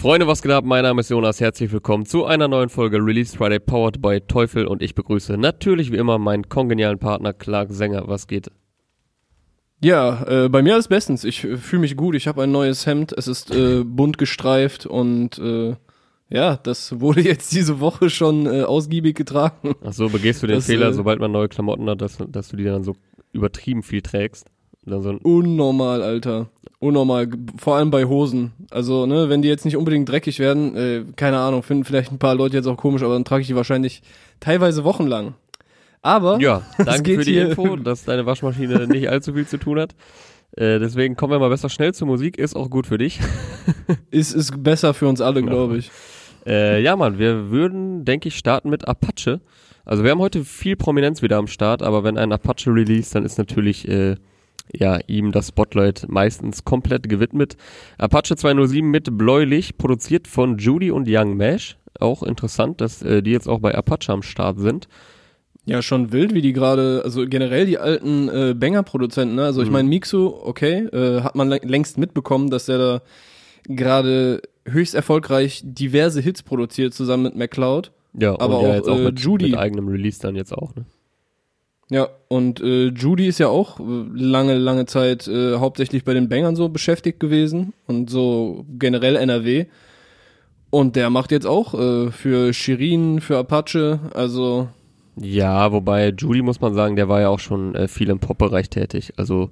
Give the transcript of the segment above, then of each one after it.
Freunde, was geht ab? Mein Name ist Jonas. Herzlich willkommen zu einer neuen Folge Release Friday powered by Teufel und ich begrüße natürlich wie immer meinen kongenialen Partner Clark Sänger. Was geht? Ja, äh, bei mir alles bestens. Ich äh, fühle mich gut. Ich habe ein neues Hemd. Es ist äh, bunt gestreift und äh, ja, das wurde jetzt diese Woche schon äh, ausgiebig getragen. Ach so, begehst du den Das, Fehler, äh, sobald man neue Klamotten hat, dass, dass du die dann so übertrieben viel trägst? Dann so ein, Unnormal, Alter. Unnormal. Vor allem bei Hosen. Also, ne, wenn die jetzt nicht unbedingt dreckig werden, äh, keine Ahnung, finden vielleicht ein paar Leute jetzt auch komisch, aber dann trage ich die wahrscheinlich teilweise wochenlang. Aber ja, danke geht für die hier- Info, dass deine Waschmaschine nicht allzu viel zu tun hat. Äh, deswegen kommen wir mal besser schnell zur Musik, ist auch gut für dich. ist ist besser für uns alle, glaube ich. Äh, ja, Mann, wir würden, denke ich, starten mit Apache. Also wir haben heute viel Prominenz wieder am Start, aber wenn ein Apache release, dann ist natürlich äh, ja ihm das Spotlight meistens komplett gewidmet. Apache 207 mit Bläulich, produziert von Judy und Young Mash. Auch interessant, dass äh, die jetzt auch bei Apache am Start sind. Ja, schon wild, wie die gerade, also generell die alten äh, Banger-Produzenten, ne? Also ich Mhm. meine, Mixu, okay, äh, hat man lä- längst mitbekommen, dass der da gerade höchst erfolgreich diverse Hits produziert, zusammen mit McCloud. Ja, Aber auch, jetzt auch äh, mit, Judy. mit eigenem Release dann jetzt auch. Ne? Ja, und äh, Judy ist ja auch äh, lange, lange Zeit äh, hauptsächlich bei den Bangern so beschäftigt gewesen und so generell NRW. Und der macht jetzt auch äh, für Shirin, für Apache, also Ja, wobei Judy muss man sagen, der war ja auch schon äh, viel im Pop-Bereich tätig. Also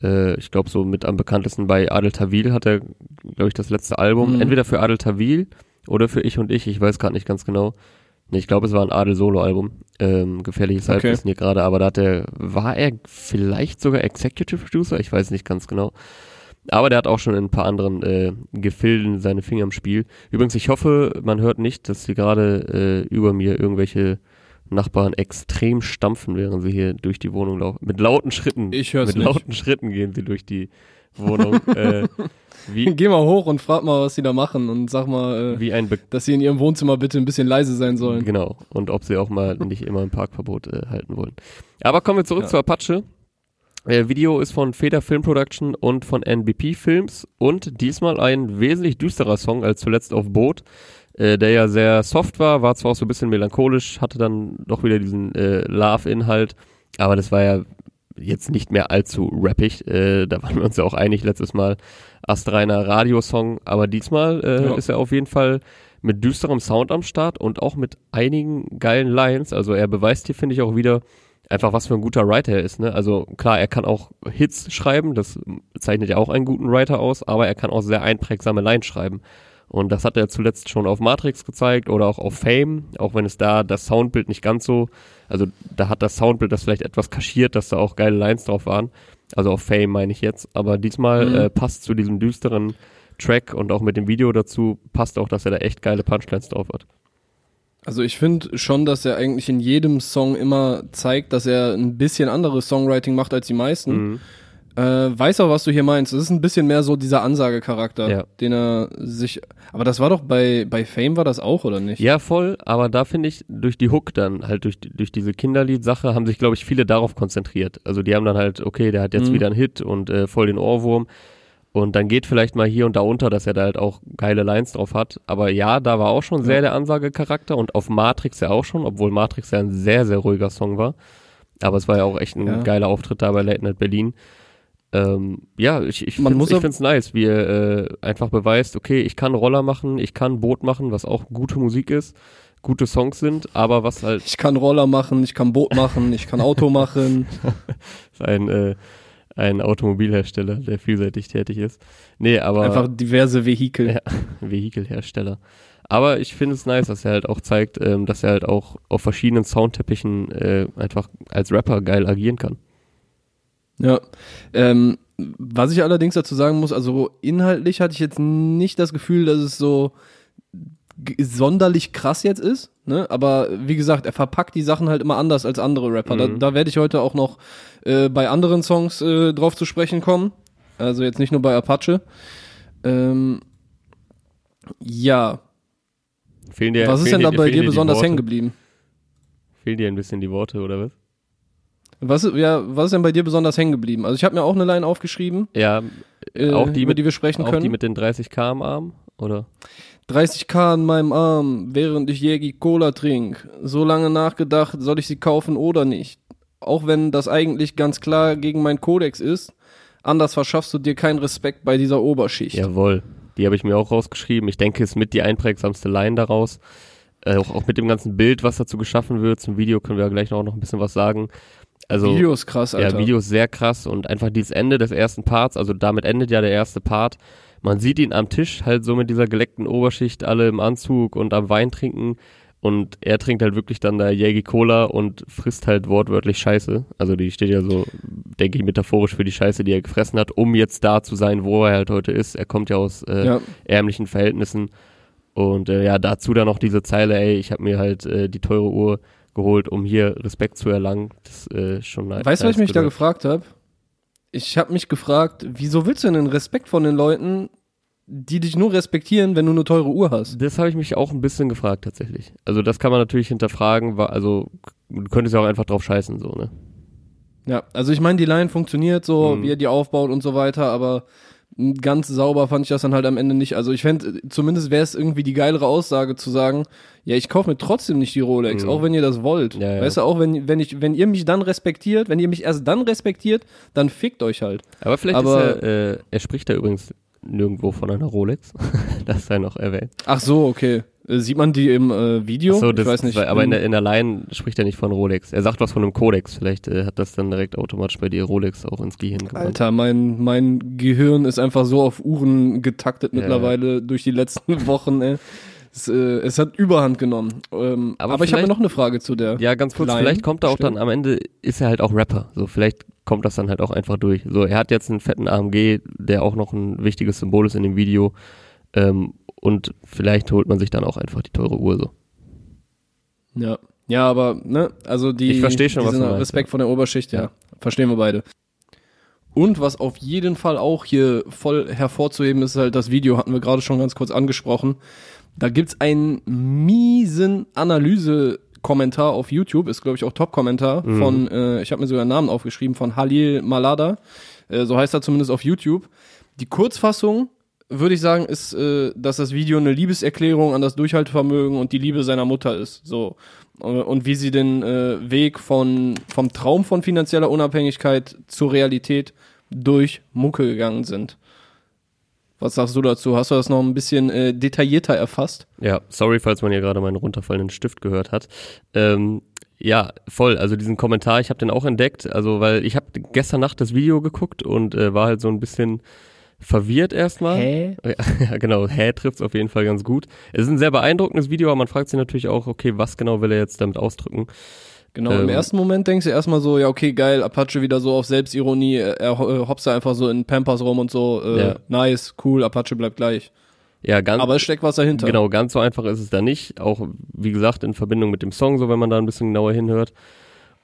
äh, ich glaube so mit am bekanntesten bei Adel Tawil hat er, glaube ich, das letzte Album. Mhm. Entweder für Adel Tawil oder für Ich und Ich, ich weiß gerade nicht ganz genau. Ich glaube, es war ein Adel-Solo-Album. Ähm, gefährliches Okay. Halbwissen hier gerade, aber da hat er, war er vielleicht sogar Executive Producer? Ich weiß nicht ganz genau. Aber der hat auch schon in ein paar anderen äh, Gefilden seine Finger im Spiel. Übrigens, ich hoffe, man hört nicht, dass hier gerade äh, über mir irgendwelche Nachbarn extrem stampfen, während sie hier durch die Wohnung laufen. Mit lauten Schritten. Ich hör's Mit nicht. lauten Schritten gehen sie durch die Wohnung. äh, wie, geh mal hoch und frag mal, was sie da machen und sag mal, äh, wie ein Be dass sie in ihrem Wohnzimmer bitte ein bisschen leise sein sollen. Genau. Und ob sie auch mal nicht immer ein Parkverbot äh, halten wollen. Aber kommen wir zurück Ja. zu Apache. Äh, Video ist von Feder Film Production und von NBP Films und diesmal ein wesentlich düsterer Song als zuletzt auf Boot, äh, der ja sehr soft war, war zwar auch so ein bisschen melancholisch, hatte dann doch wieder diesen äh, Love-Inhalt, aber das war ja jetzt nicht mehr allzu rappig. Äh, da waren wir uns ja auch einig letztes Mal. Astreiner Radiosong, aber diesmal äh, Ja. ist er auf jeden Fall mit düsterem Sound am Start und auch mit einigen geilen Lines. Also er beweist hier, finde ich, auch wieder einfach, was für ein guter Writer er ist. Ne? Also klar, er kann auch Hits schreiben, das zeichnet ja auch einen guten Writer aus, aber er kann auch sehr einprägsame Lines schreiben. Und das hat er zuletzt schon auf Matrix gezeigt oder auch auf Fame, auch wenn es da das Soundbild nicht ganz so, also da hat das Soundbild das vielleicht etwas kaschiert, dass da auch geile Lines drauf waren. Also auf Fame meine ich jetzt. Aber diesmal Mhm. äh, passt zu diesem düsteren Track und auch mit dem Video dazu passt auch, dass er da echt geile Punchlines drauf hat. Also ich finde schon, dass er eigentlich in jedem Song immer zeigt, dass er ein bisschen anderes Songwriting macht als die meisten. Mhm. Äh, weiß auch, was du hier meinst. Es ist ein bisschen mehr so dieser Ansagecharakter, Ja. den er sich. Aber das war doch bei, bei Fame war das auch, oder nicht? Ja, voll, aber da finde ich, durch die Hook dann, halt durch, durch diese Kinderlied-Sache, haben sich, glaube ich, viele darauf konzentriert. Also die haben dann halt, okay, der hat jetzt Mhm. wieder einen Hit und äh, voll den Ohrwurm. Und dann geht vielleicht mal hier und da unter, dass er da halt auch geile Lines drauf hat. Aber ja, da war auch schon sehr Ja. der Ansagecharakter und auf Matrix ja auch schon, obwohl Matrix ja ein sehr, sehr ruhiger Song war. Aber es war ja auch echt ein Ja. geiler Auftritt da bei Late Night Berlin. Ähm, ja, ich, ich finde find's nice, wie er äh, einfach beweist, okay, ich kann Roller machen, ich kann Boot machen, was auch gute Musik ist, gute Songs sind, aber was halt Ich kann Roller machen, ich kann Boot machen, ich kann Auto machen. ein, äh, ein Automobilhersteller, der vielseitig tätig ist. Nee, aber Einfach diverse Vehikel. Ja. Vehikelhersteller. Aber ich finde es nice, dass er halt auch zeigt, ähm, dass er halt auch auf verschiedenen Soundteppichen äh, einfach als Rapper geil agieren kann. Ja. Ähm, was ich allerdings dazu sagen muss, also inhaltlich hatte ich jetzt nicht das Gefühl, dass es so sonderlich krass jetzt ist, ne? Aber wie gesagt, er verpackt die Sachen halt immer anders als andere Rapper. Da, Mhm. da werde ich heute auch noch äh, bei anderen Songs äh, drauf zu sprechen kommen. Also jetzt nicht nur bei Apache. Ähm, ja, Fehlen dir, was ist denn da bei dir besonders hängen geblieben? Fehlen dir ein bisschen die Worte, oder was? Was, ist- ja, was ist denn bei dir besonders hängen geblieben? Also ich habe mir auch eine Line aufgeschrieben, Ja, äh, auch die über mit, die wir sprechen auch können. die mit den 30 km am Arm oder? 30k an meinem Arm, während ich Jägi Cola trink. So lange nachgedacht, soll ich sie kaufen oder nicht. Auch wenn das eigentlich ganz klar gegen meinen Kodex ist, anders verschaffst du dir keinen Respekt bei dieser Oberschicht. Jawohl. Die habe ich mir auch rausgeschrieben. Ich denke, es ist mit die einprägsamste Line daraus. Äh, auch, auch mit dem ganzen Bild, was dazu geschaffen wird. Zum Video können wir ja gleich noch, noch ein bisschen was sagen. Also, Video ist krass, Alter. Ja, Video ist sehr krass und einfach dieses Ende des ersten Parts, also damit endet ja der erste Part. Man sieht ihn am Tisch halt so mit dieser geleckten Oberschicht, alle im Anzug und am Wein trinken. Und er trinkt halt wirklich dann da Jägi Cola und frisst halt wortwörtlich Scheiße. Also die steht ja so, denke ich, metaphorisch für die Scheiße, die er gefressen hat, um jetzt da zu sein, wo er halt heute ist. Er kommt ja aus äh, Ja. ärmlichen Verhältnissen. Und äh, ja, dazu dann noch diese Zeile, ey, ich habe mir halt äh, die teure Uhr geholt, um hier Respekt zu erlangen. Das äh, ist schon nice. Weißt du, was ich mich da gefragt habe? Ich habe mich gefragt, wieso willst du denn den Respekt von den Leuten, die dich nur respektieren, wenn du eine teure Uhr hast? Das habe ich mich auch ein bisschen gefragt tatsächlich. Also das kann man natürlich hinterfragen, also du könntest ja auch einfach drauf scheißen, so, ne? Ja, also ich meine, die Line funktioniert so, Mhm. wie er die aufbaut und so weiter, aber ganz sauber fand ich das dann halt am Ende nicht. Also ich fände, zumindest wäre es irgendwie die geilere Aussage zu sagen, ja, ich kaufe mir trotzdem nicht die Rolex, Mhm. auch wenn ihr das wollt. Ja, ja. Weißt du, auch wenn, wenn ich, wenn ihr mich dann respektiert, wenn ihr mich erst dann respektiert, dann fickt euch halt. Aber vielleicht Aber- ist er, äh, er spricht da übrigens nirgendwo von einer Rolex. das sei noch erwähnt. Ach so, okay. Äh, Sieht man die im äh, Video? Ach so, das, ich weiß nicht. Weil, aber in der, in der Line spricht er nicht von Rolex. Er sagt was von einem Kodex. Vielleicht äh, hat das dann direkt automatisch bei dir Rolex auch ins Gehirn gebrannt. Alter, mein, mein Gehirn ist einfach so auf Uhren getaktet Ja. mittlerweile durch die letzten Wochen, ey. Es, äh, es hat Überhand genommen. Ähm, Aber aber ich habe noch eine Frage zu der. Ja, ganz kurz, Line, vielleicht kommt er auch stimmt. dann am Ende, ist er halt auch Rapper. So, vielleicht kommt das dann halt auch einfach durch. So, er hat jetzt einen fetten AMG, der auch noch ein wichtiges Symbol ist in dem Video. Ähm, und vielleicht holt man sich dann auch einfach die teure Uhr so. Ja. Ja, aber, ne, also die. Ich versteh schon, was du meinst, Respekt ja. von der Oberschicht, ja. Ja. Verstehen wir beide. Und was auf jeden Fall auch hier voll hervorzuheben ist, halt das Video, hatten wir gerade schon ganz kurz angesprochen. Da gibt's einen miesen Analyse-Kommentar auf YouTube, ist glaube ich auch Top-Kommentar Mhm. von, äh, ich habe mir sogar einen Namen aufgeschrieben, von Halil Malada. Äh, so heißt er zumindest auf YouTube. Die Kurzfassung würde ich sagen, ist, äh, dass das Video eine Liebeserklärung an das Durchhaltevermögen und die Liebe seiner Mutter ist. So. Äh, Und wie sie den äh, Weg von, vom Traum von finanzieller Unabhängigkeit zur Realität durch Mucke gegangen sind. Was sagst du dazu? Hast du das noch ein bisschen äh, detaillierter erfasst? Ja, sorry, falls man hier gerade meinen runterfallenden Stift gehört hat. Ähm, ja, voll. Also diesen Kommentar, ich habe den auch entdeckt. Also weil ich habe gestern Nacht das Video geguckt und äh, war halt so ein bisschen verwirrt erstmal. Hä? Ja, genau. Hä trifft's auf jeden Fall ganz gut. Es ist ein sehr beeindruckendes Video, aber man fragt sich natürlich auch, okay, was genau will er jetzt damit ausdrücken? Genau, im Ähm, ersten Moment denkst du erstmal so, ja, okay, geil, Apache wieder so auf Selbstironie, er, er äh, hopst da einfach so in Pampers rum und so, äh, Ja. nice, cool, Apache bleibt gleich. Ja, ganz. Aber es steckt was dahinter. Genau, ganz so einfach ist es da nicht. Auch, wie gesagt, in Verbindung mit dem Song, so wenn man da ein bisschen genauer hinhört.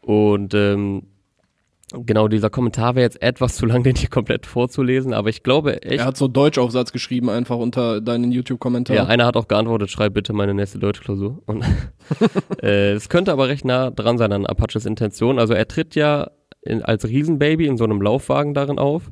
Und ähm, genau, dieser Kommentar wäre jetzt etwas zu lang, den hier komplett vorzulesen, aber ich glaube echt. Er hat so Deutschaufsatz geschrieben einfach unter deinen YouTube-Kommentar. Ja, einer hat auch geantwortet, schreib bitte meine nächste Deutschklausur. Und äh, es könnte aber recht nah dran sein an Apaches Intention. Also er tritt ja in, als Riesenbaby in so einem Laufwagen darin auf.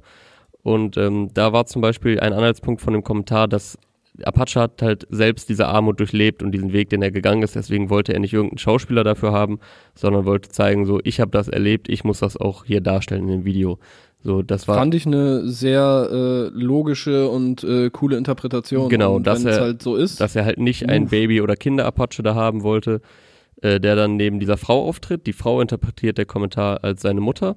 Und ähm, da war zum Beispiel ein Anhaltspunkt von dem Kommentar, dass Apache hat halt selbst diese Armut durchlebt und diesen Weg, den er gegangen ist. Deswegen wollte er nicht irgendeinen Schauspieler dafür haben, sondern wollte zeigen, so ich habe das erlebt, ich muss das auch hier darstellen in dem Video. So, das war Fand ich eine sehr äh, logische und äh, coole Interpretation. Genau, und dass er- halt so ist. dass er halt nicht ein Uff. Baby- oder Kinder-Apache da haben wollte, äh, der dann neben dieser Frau auftritt. Die Frau interpretiert der Kommentar als seine Mutter,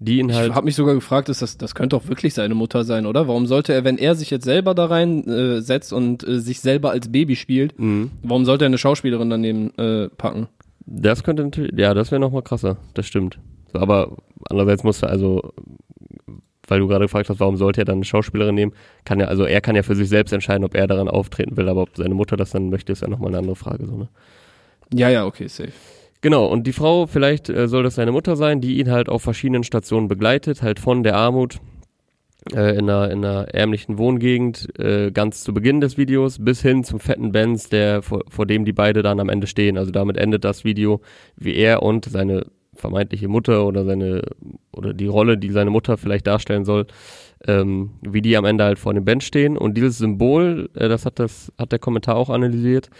die ihn ich halt. habe mich sogar gefragt, ist das, das könnte doch wirklich seine Mutter sein, oder? Warum sollte er, wenn er sich jetzt selber da rein äh, setzt und äh, sich selber als Baby spielt, Mhm. warum sollte er eine Schauspielerin daneben äh, packen? Das könnte natürlich, ja, das wäre nochmal krasser, das stimmt. So, aber andererseits muss er also, weil du gerade gefragt hast, warum sollte er dann eine Schauspielerin nehmen, kann er, also er kann ja für sich selbst entscheiden, ob er daran auftreten will, aber ob seine Mutter das dann möchte, ist ja nochmal eine andere Frage, so, ne? Ja, ja, okay, safe. Genau, und die Frau, vielleicht äh, soll das seine Mutter sein, die ihn halt auf verschiedenen Stationen begleitet, halt von der Armut äh, in, einer, in einer ärmlichen Wohngegend, äh, ganz zu Beginn des Videos, bis hin zum fetten Benz, der vor, vor dem die beide dann am Ende stehen. Also damit endet das Video, wie er und seine vermeintliche Mutter oder seine oder die Rolle, die seine Mutter vielleicht darstellen soll, ähm, wie die am Ende halt vor dem Band stehen. Und dieses Symbol, äh, das hat das, hat der Kommentar auch analysiert,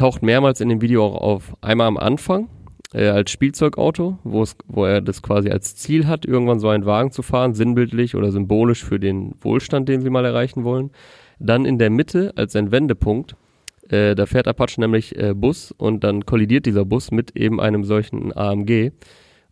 taucht mehrmals in dem Video auch auf. Einmal am Anfang äh, als Spielzeugauto, wo er das quasi als Ziel hat, irgendwann so einen Wagen zu fahren, sinnbildlich oder symbolisch für den Wohlstand, den sie mal erreichen wollen. Dann in der Mitte als ein Wendepunkt. Äh, da fährt Apache nämlich äh, Bus und dann kollidiert dieser Bus mit eben einem solchen AMG.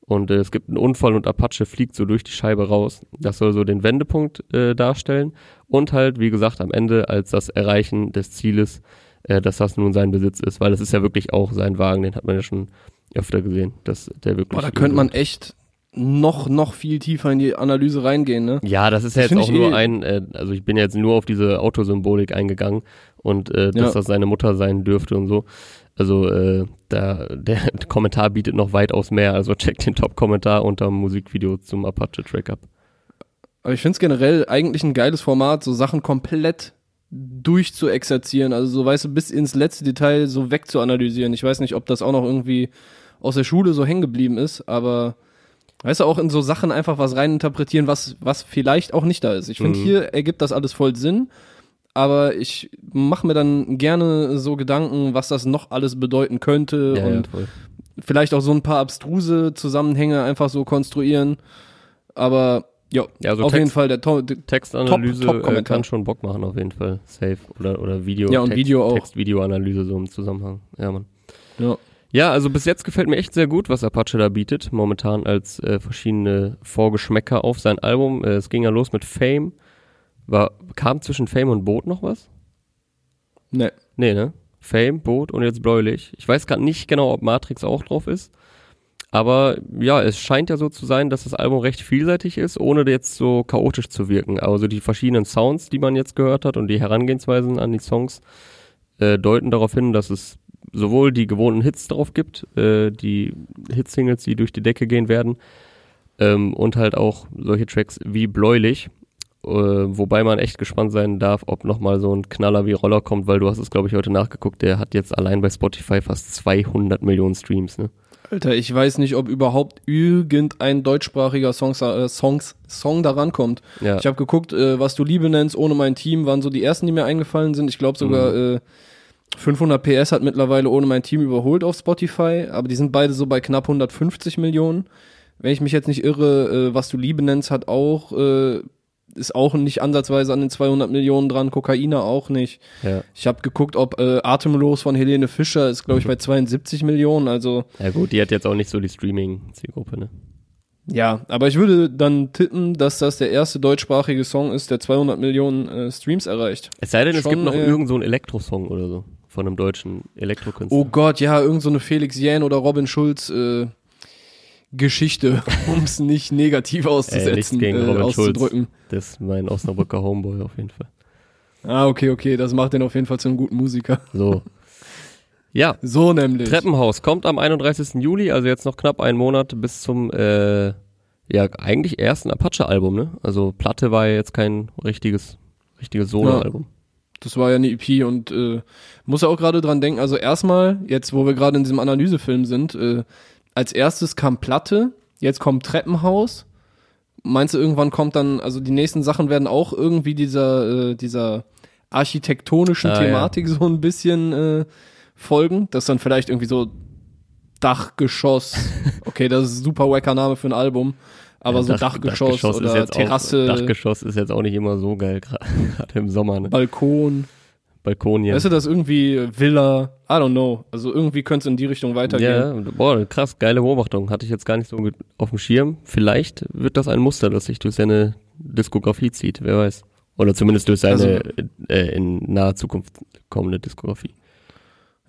Und äh, es gibt einen Unfall und Apache fliegt so durch die Scheibe raus. Das soll so den Wendepunkt äh, darstellen. Und halt, wie gesagt, am Ende als das Erreichen des Zieles, äh, dass das nun sein Besitz ist. Weil es ist ja wirklich auch sein Wagen, den hat man ja schon öfter gesehen, dass der wirklich. Boah, da könnte man echt noch, noch viel tiefer in die Analyse reingehen, ne? Ja, das ist ja Das jetzt auch nur eh- ein, äh, also ich bin jetzt nur auf diese Autosymbolik eingegangen und äh, dass Ja. das seine Mutter sein dürfte und so. Also äh, da, der Kommentar bietet noch weitaus mehr, also checkt den Top-Kommentar unter dem Musikvideo zum Apache-Track ab. Aber ich finde es generell eigentlich ein geiles Format, so Sachen komplett durchzuexerzieren, also so weißt du, bis ins letzte Detail so wegzuanalysieren. Ich weiß nicht, ob das auch noch irgendwie aus der Schule so hängen geblieben ist, aber weißt du, auch in so Sachen einfach was reininterpretieren, was, was vielleicht auch nicht da ist. Ich finde, Mhm. hier ergibt das alles voll Sinn, aber ich mache mir dann gerne so Gedanken, was das noch alles bedeuten könnte Ja, ja, und voll. vielleicht auch so ein paar abstruse Zusammenhänge einfach so konstruieren. Aber ja, Ja, also auf Text- jeden Fall der to der- Textanalyse Top- äh, Top-Kommentar. kann schon Bock machen auf jeden Fall. Safe. Oder, oder Video. Ja, und Text, Video auch. Text-Video-Analyse so im Zusammenhang. Ja, Mann. ja. Ja, also bis jetzt gefällt mir echt sehr gut, was Apache da bietet, momentan als äh, verschiedene Vorgeschmäcker auf sein Album. Äh, es ging ja los mit Fame. War, kam zwischen Fame und Boot noch was? Ne. Nee, ne? Fame, Boot und jetzt Bläulich. Ich weiß gerade nicht genau, ob Matrix auch drauf ist. Aber ja, es scheint ja so zu sein, dass das Album recht vielseitig ist, ohne jetzt so chaotisch zu wirken. Also die verschiedenen Sounds, die man jetzt gehört hat und die Herangehensweisen an die Songs äh, deuten darauf hin, dass es sowohl die gewohnten Hits drauf gibt, äh, die Hitsingles, die durch die Decke gehen werden, ähm, und halt auch solche Tracks wie Bläulich, äh, wobei man echt gespannt sein darf, ob nochmal so ein Knaller wie Roller kommt, weil du hast es, glaube ich, heute nachgeguckt, der hat jetzt allein bei Spotify fast 200 Millionen Streams, ne? Alter, ich weiß nicht, ob überhaupt irgendein deutschsprachiger Songs, äh, Songs, Song da rankommt. Ja, Ich habe geguckt, äh, was du Liebe nennst, ohne mein Team, waren so die ersten, die mir eingefallen sind. Ich glaube sogar äh, 500 PS hat mittlerweile ohne mein Team überholt auf Spotify, aber die sind beide so bei knapp 150 Millionen. Wenn ich mich jetzt nicht irre, äh, was du Liebe nennst, hat auch, äh, ist auch nicht ansatzweise an den 200 Millionen dran, Kokaina auch nicht. ja. Ich habe geguckt, ob äh, Atemlos von Helene Fischer ist, glaube ich, bei 72 Millionen. Also ja gut, die hat jetzt auch nicht so die Streaming-Zielgruppe, ne? ja, aber ich würde dann tippen, dass das der erste deutschsprachige Song ist, der 200 Millionen äh, Streams erreicht. Es sei denn, es Schon, gibt noch äh, irgend so einen Elektro-Song oder so von einem deutschen Elektrokünstler. Oh Gott, ja, irgend so eine Felix Jähn oder Robin Schulz äh, Geschichte, um es nicht negativ Ey, auszusetzen, gegen äh, Robin Schulz. auszudrücken. Das ist mein Osnabrücker Homeboy auf jeden Fall. Ah, okay, okay, das macht den auf jeden Fall zu einem guten Musiker. So. Ja, So nämlich. Treppenhaus kommt am 31. Juli, also jetzt noch knapp einen Monat bis zum, äh, ja, eigentlich ersten Apache-Album, ne? Also Platte war ja jetzt kein richtiges, richtiges Solo-Album. Das war ja eine EP und äh, muss ja auch gerade dran denken, also erstmal, jetzt wo wir gerade in diesem Analysefilm sind, äh, als erstes kam Platte, jetzt kommt Treppenhaus. Meinst du, irgendwann kommt dann, also die nächsten Sachen werden auch irgendwie dieser, äh, dieser architektonischen Ah, ja. Thematik so ein bisschen äh, folgen, dass dann vielleicht irgendwie so Dachgeschoss, okay, das ist ein super wacker Name für ein Album, aber Ja, so Dach- Dachgeschoss, ist oder Terrasse, Auch, Dachgeschoss ist jetzt auch nicht immer so geil, gerade im Sommer, ne? Balkon. Balkonien. Weißt du, das irgendwie Villa, I don't know. Also irgendwie könnte es in die Richtung weitergehen. Ja, boah, krass, geile Beobachtung. Hatte ich jetzt gar nicht so auf dem Schirm. Vielleicht wird das ein Muster, das sich durch seine Diskografie zieht, wer weiß. Oder zumindest durch seine Also- äh, in naher Zukunft kommende Diskografie.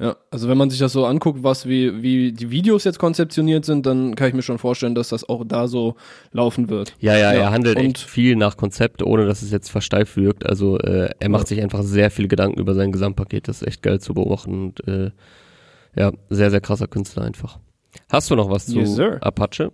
Ja, also wenn man sich das so anguckt, was wie, wie die Videos jetzt konzeptioniert sind, dann kann ich mir schon vorstellen, dass das auch da so laufen wird. Ja, ja, Ja, er handelt und- viel nach Konzept, ohne dass es jetzt versteift wirkt. Also äh, er macht Ja. sich einfach sehr viel Gedanken über sein Gesamtpaket. Das ist echt geil zu beobachten. Und äh, ja, sehr, sehr krasser Künstler einfach. Hast du noch was zu Yes. Apache?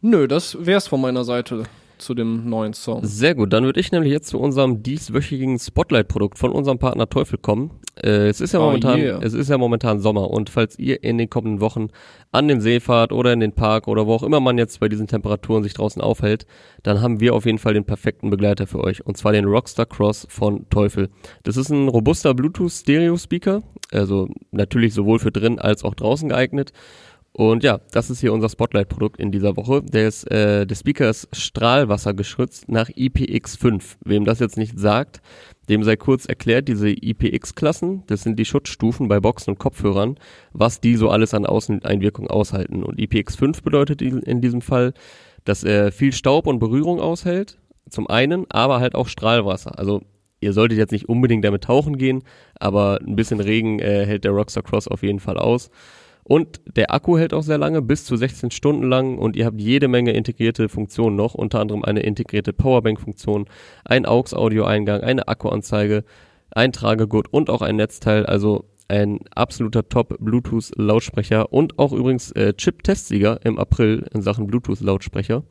Nö, das wär's von meiner Seite. Zu dem neuen Song. Sehr gut, dann würde ich nämlich jetzt zu unserem dieswöchigen Spotlight-Produkt von unserem Partner Teufel kommen. Äh, es ist ja Oh momentan, yeah. es ist ja momentan Sommer und falls ihr in den kommenden Wochen an den See fahrt oder in den Park oder wo auch immer man jetzt bei diesen Temperaturen sich draußen aufhält, dann haben wir auf jeden Fall den perfekten Begleiter für euch und zwar den Rockstar Cross von Teufel. Das ist ein robuster Bluetooth-Stereo-Speaker, also natürlich sowohl für drin als auch draußen geeignet. Und ja, das ist hier unser Spotlight-Produkt in dieser Woche. Der, ist, äh, der Speaker ist strahlwassergeschützt nach IPX5. Wem das jetzt nicht sagt, dem sei kurz erklärt, diese IPX-Klassen, das sind die Schutzstufen bei Boxen und Kopfhörern, was die so alles an Außeneinwirkung aushalten. Und IPX5 bedeutet in diesem Fall, dass er viel Staub und Berührung aushält, zum einen, aber halt auch Strahlwasser. Also ihr solltet jetzt nicht unbedingt damit tauchen gehen, aber ein bisschen Regen äh, hält der Rockstar Cross auf jeden Fall aus. Und der Akku hält auch sehr lange, bis zu 16 Stunden lang und ihr habt jede Menge integrierte Funktionen noch, unter anderem eine integrierte Powerbank-Funktion, ein AUX-Audio-Eingang, eine Akkuanzeige, ein Tragegurt und auch ein Netzteil, also ein absoluter Top-Bluetooth-Lautsprecher und auch übrigens äh, Chip-Testsieger im April in Sachen Bluetooth-Lautsprecher.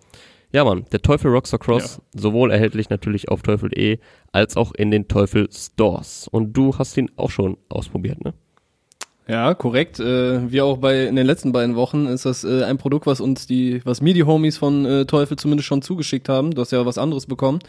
Ja, Mann, der Teufel Rockstar Cross, sowohl erhältlich natürlich auf teufel.de als auch in den Teufel Stores. Und du hast ihn auch schon ausprobiert, ne? Ja, korrekt. Äh, wie auch bei in den letzten beiden Wochen ist das äh, ein Produkt, was uns die, was mir die Homies von äh, Teufel zumindest schon zugeschickt haben. Du hast ja was anderes bekommen.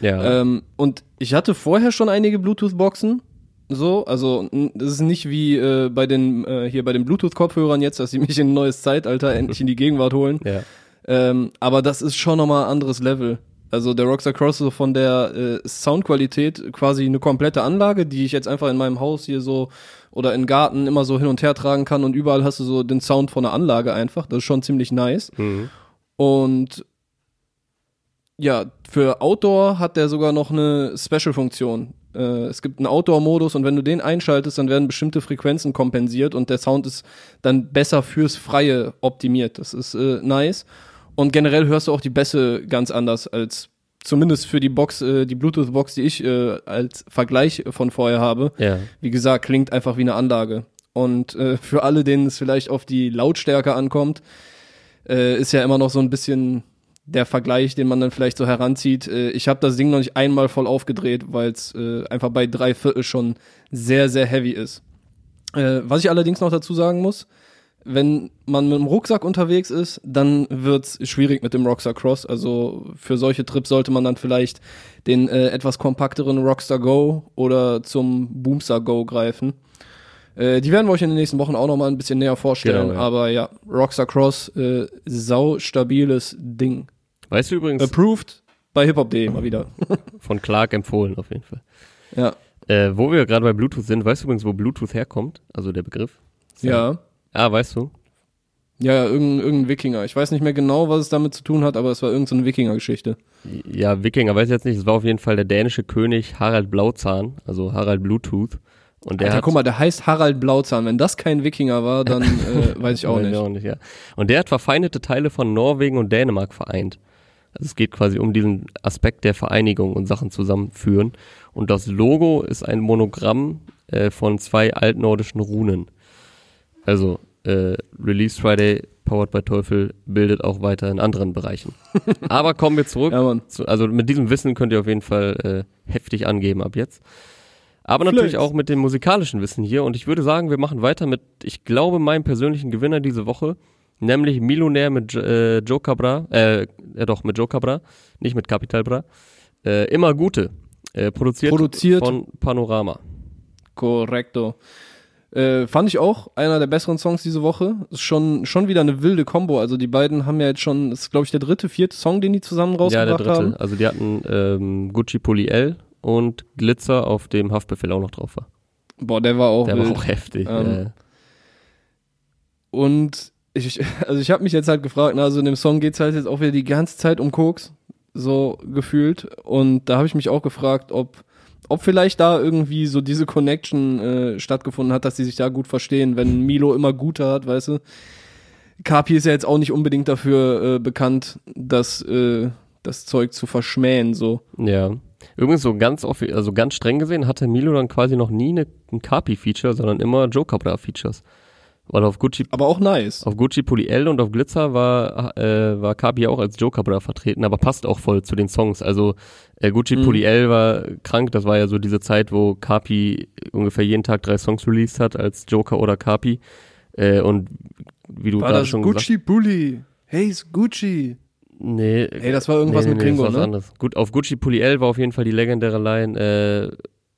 Ja. Ähm, und ich hatte vorher schon einige Bluetooth-Boxen. So, also das ist nicht wie äh, bei den äh, hier bei den Bluetooth-Kopfhörern jetzt, dass sie mich in ein neues Zeitalter endlich in die Gegenwart holen. ja. Ähm, aber das ist schon nochmal ein anderes Level. Also der Rockstar Cross so von der äh, Soundqualität quasi eine komplette Anlage, die ich jetzt einfach in meinem Haus hier so oder im Garten immer so hin und her tragen kann und überall hast du so den Sound von der Anlage einfach. Das ist schon ziemlich nice. Mhm. Und ja, für Outdoor hat der sogar noch eine Special-Funktion. Äh, es gibt einen Outdoor-Modus und wenn du den einschaltest, dann werden bestimmte Frequenzen kompensiert und der Sound ist dann besser fürs Freie optimiert. Das ist äh, nice. Und generell hörst du auch die Bässe ganz anders als zumindest für die Box, äh, die Bluetooth-Box, die ich äh, als Vergleich von vorher habe. Ja. Wie gesagt, klingt einfach wie eine Anlage. Und äh, für alle, denen es vielleicht auf die Lautstärke ankommt, äh, ist ja immer noch so ein bisschen der Vergleich, den man dann vielleicht so heranzieht. Äh, ich habe das Ding noch nicht einmal voll aufgedreht, weil es äh, einfach bei drei Viertel schon sehr, sehr heavy ist. Was ich allerdings noch dazu sagen muss, wenn man mit dem Rucksack unterwegs ist, dann wird's schwierig mit dem Rockstar Cross. Also für solche Trips sollte man dann vielleicht den äh, etwas kompakteren Rockstar Go oder zum Boomstar Go greifen. Äh, die werden wir euch in den nächsten Wochen auch noch mal ein bisschen näher vorstellen. Genau, ja. Aber ja, Rockstar Cross, äh, sau stabiles Ding. Weißt du übrigens, Approved bei hiphop.de mal wieder. von Clark empfohlen auf jeden Fall. ja. Äh, wo wir gerade bei Bluetooth sind, weißt du übrigens, wo Bluetooth herkommt? Also der Begriff? Ja. Ah, weißt du? Ja, irgendein, irgendein Wikinger. Ich weiß nicht mehr genau, was es damit zu tun hat, aber es war irgendeine Wikinger-Geschichte. Ja, Wikinger, weiß ich jetzt nicht. Es war auf jeden Fall der dänische König Harald Blauzahn, also Harald Bluetooth. Und der Alter, hat, guck mal, der heißt Harald Blauzahn. Wenn das kein Wikinger war, dann äh, weiß ich auch nicht. ich auch nicht ja. Und der hat verfeindete Teile von Norwegen und Dänemark vereint. Also es geht quasi um diesen Aspekt der Vereinigung und Sachen zusammenführen. Und das Logo ist ein Monogramm äh, von zwei altnordischen Runen. Also äh, Release Friday, powered by Teufel, bildet auch weiter in anderen Bereichen. Aber kommen wir zurück. Ja, zu, also mit diesem Wissen könnt ihr auf jeden Fall äh, heftig angeben ab jetzt. Aber natürlich Flex. auch mit dem musikalischen Wissen hier. Und ich würde sagen, wir machen weiter mit, ich glaube, meinem persönlichen Gewinner diese Woche, nämlich Millionär mit äh, Joe Cabra, äh, ja doch, mit Joe Cabra, nicht mit Capital Bra. Äh, immer Gute. Äh, produziert, Produziert. von Panorama. Korrekto. Äh, fand ich auch einer der besseren Songs diese Woche. Ist schon, schon wieder eine wilde Combo. Also die beiden haben ja jetzt schon, das ist glaube ich der dritte, vierte Song, den die zusammen Ja, der rausgebracht dritte. haben. Also die hatten ähm, Gucci Poly L und Glitzer, auf dem Haftbefehl auch noch drauf war. Boah, der war auch Der wild. war auch heftig. Ähm, äh, Und ich, also ich habe mich jetzt halt gefragt, na, also in dem Song geht's halt jetzt auch wieder die ganze Zeit um Koks, so gefühlt. Und da habe ich mich auch gefragt, ob, ob vielleicht da irgendwie so diese Connection äh, stattgefunden hat, dass die sich da gut verstehen, wenn Milo immer Gute hat, weißt du. Kapi ist ja jetzt auch nicht unbedingt dafür äh, bekannt, das, äh, das Zeug zu verschmähen, so. Ja. Übrigens so ganz also ganz streng gesehen hatte Milo dann quasi noch nie eine, ein Capi-Feature, sondern immer Joe Cabra-Features. Weil auf Gucci, Aber auch nice. auf Gucci Pulli L und auf Glitzer war, äh, war Kapi auch als Joker da vertreten, aber passt auch voll zu den Songs. Also äh, Gucci Mhm. Pulli L war krank, das war ja so diese Zeit, wo Kapi ungefähr jeden Tag drei Songs released hat als Joker oder Kapi. Äh, und wie du War gerade das schon gesagt Gucci Bully? Hey, ist Gucci. Nee, Ey, das war irgendwas mit Gringo, was ne? anderes. Gut, auf Gucci Pulli L war auf jeden Fall die legendäre Line, äh,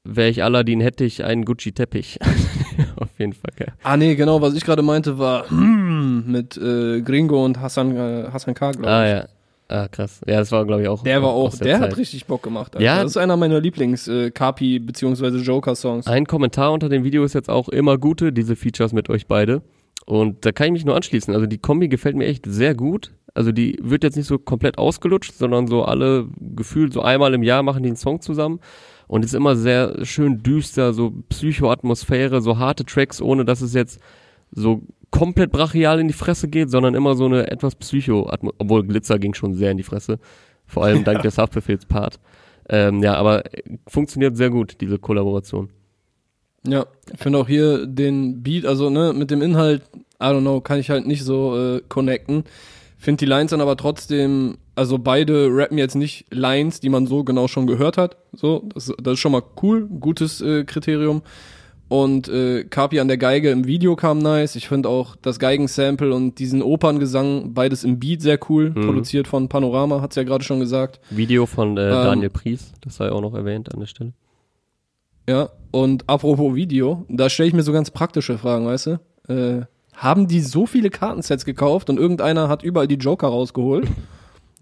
wäre ich Aladdin, hätte ich einen Gucci-Teppich. auf jeden Fall, geil. Ah, nee, genau, was ich gerade meinte, war mit äh, Gringo und Hassan, äh, Hassan K, glaube ich. Ah, ja. Ah, krass. Ja, das war, glaube ich, auch. Der war auch, der, Zeit. hat richtig Bock gemacht. Alter. Ja. Das ist einer meiner Lieblings-Kapi- bzw. Joker-Songs. Ein Kommentar unter dem Video ist jetzt auch immer gute, diese Features mit euch beide. Und da kann ich mich nur anschließen. Also die Kombi gefällt mir echt sehr gut. Also die wird jetzt nicht so komplett ausgelutscht, sondern so alle gefühlt so einmal im Jahr machen die einen Song zusammen. Und ist immer sehr schön düster, so Psycho-Atmosphäre, so harte Tracks, ohne dass es jetzt so komplett brachial in die Fresse geht, sondern immer so eine etwas psycho obwohl Glitzer ging schon sehr in die Fresse. Vor allem dank des Haftbefehls-Part. Ähm, ja, aber funktioniert sehr gut, diese Kollaboration. Ja, ich finde auch hier den Beat, also ne, mit dem Inhalt, I don't know, kann ich halt nicht so äh, connecten. Finde die Lines dann aber trotzdem, also beide rappen jetzt nicht Lines, die man so genau schon gehört hat. So, das, das ist schon mal cool, gutes äh, Kriterium. Und äh, Kapi an der Geige im Video kam nice. Ich finde auch das Geigensample und diesen Operngesang, beides im Beat sehr cool, produziert von Panorama, hat's ja gerade schon gesagt. Video von äh, Ähm, Daniel Pries, das sei auch noch erwähnt an der Stelle. Ja, und apropos Video, da stelle ich mir so ganz praktische Fragen, weißt du? Äh, haben die so viele Kartensets gekauft und irgendeiner hat überall die Joker rausgeholt?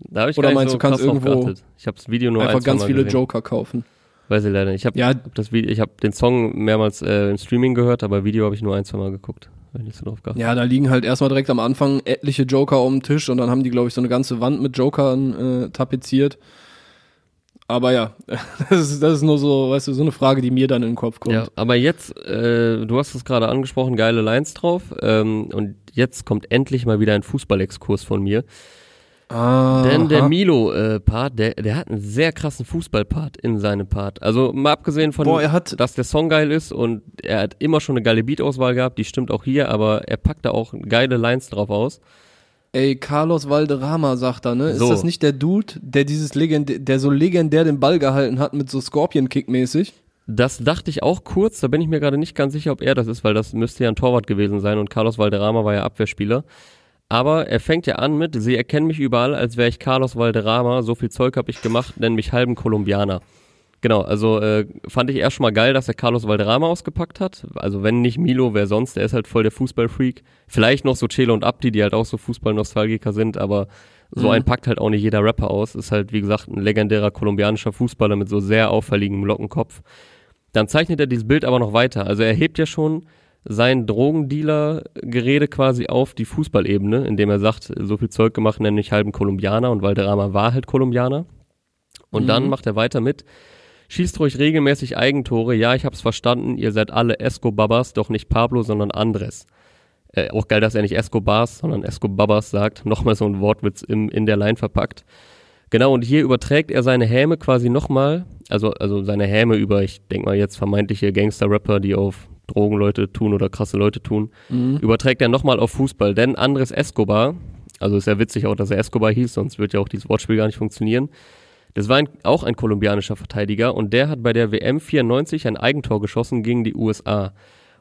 Da habe ich Oder meinst so du, kannst irgendwo. Ich habe das Video nur Einfach ein, ganz viele gesehen. Joker kaufen. Weiß ich leider nicht. Ich habe Ja, das Video, ich habe den Song mehrmals äh, im Streaming gehört, aber Video habe ich nur ein, zwei Mal geguckt. So ja, da liegen halt erstmal direkt am Anfang etliche Joker auf dem Tisch und dann haben die, glaube ich, so eine ganze Wand mit Jokern äh, tapeziert. Aber ja, das ist, das ist nur so, weißt du, so eine Frage, die mir dann in den Kopf kommt. Ja, aber jetzt, äh, du hast es gerade angesprochen, geile Lines drauf. Ähm, und jetzt kommt endlich mal wieder ein Fußballexkurs von mir. Ah, Denn der Milo-Part, der, der hat einen sehr krassen Fußball-Part in seinem Part. Also mal abgesehen von, Boah, er hat- dass der Song geil ist und er hat immer schon eine geile Beat-Auswahl gehabt, die stimmt auch hier, aber er packt da auch geile Lines drauf aus. Ey, Carlos Valderrama sagt da, ne? So. Ist das nicht der Dude, der dieses legendär, der so legendär den Ball gehalten hat mit so Scorpion-Kick mäßig? Das dachte ich auch kurz, da bin ich mir gerade nicht ganz sicher, ob er das ist, weil das müsste ja ein Torwart gewesen sein und Carlos Valderrama war ja Abwehrspieler. Aber er fängt ja an mit, sie erkennen mich überall, als wäre ich Carlos Valderrama, so viel Zeug habe ich gemacht, nennen mich halben Kolumbianer. Genau, also äh, fand ich erst schon mal geil, dass er Carlos Valderrama ausgepackt hat. Also wenn nicht Milo, wer sonst, der ist halt voll der Fußballfreak. Vielleicht noch so Chelo und Abdi, die halt auch so Fußballnostalgiker sind, aber so Mhm. ein packt halt auch nicht jeder Rapper aus. Ist halt, wie gesagt, ein legendärer kolumbianischer Fußballer mit so sehr auffälligem Lockenkopf. Dann zeichnet er dieses Bild aber noch weiter. Also er hebt ja schon sein Drogendealer-Gerede quasi auf die Fußballebene, indem er sagt, so viel Zeug gemacht, nenne ich halben Kolumbianer und Valderrama war halt Kolumbianer. Und dann macht er weiter mit, schießt ruhig regelmäßig Eigentore, ja, ich hab's verstanden, ihr seid alle Escobabas, doch nicht Pablo, sondern Andres. Äh, auch geil, dass er nicht Escobars, sondern Escobabas sagt, nochmal so ein Wortwitz im, in der Line verpackt. Genau, und hier überträgt er seine Häme quasi nochmal, also, also seine Häme über, ich denk mal jetzt vermeintliche Gangster-Rapper, die auf Drogenleute tun oder krasse Leute tun, überträgt er nochmal auf Fußball. Denn Andres Escobar, also ist ja witzig auch, dass er Escobar hieß, sonst wird ja auch dieses Wortspiel gar nicht funktionieren. Das war ein, auch ein kolumbianischer Verteidiger und der hat bei der WM 94 ein Eigentor geschossen gegen die USA.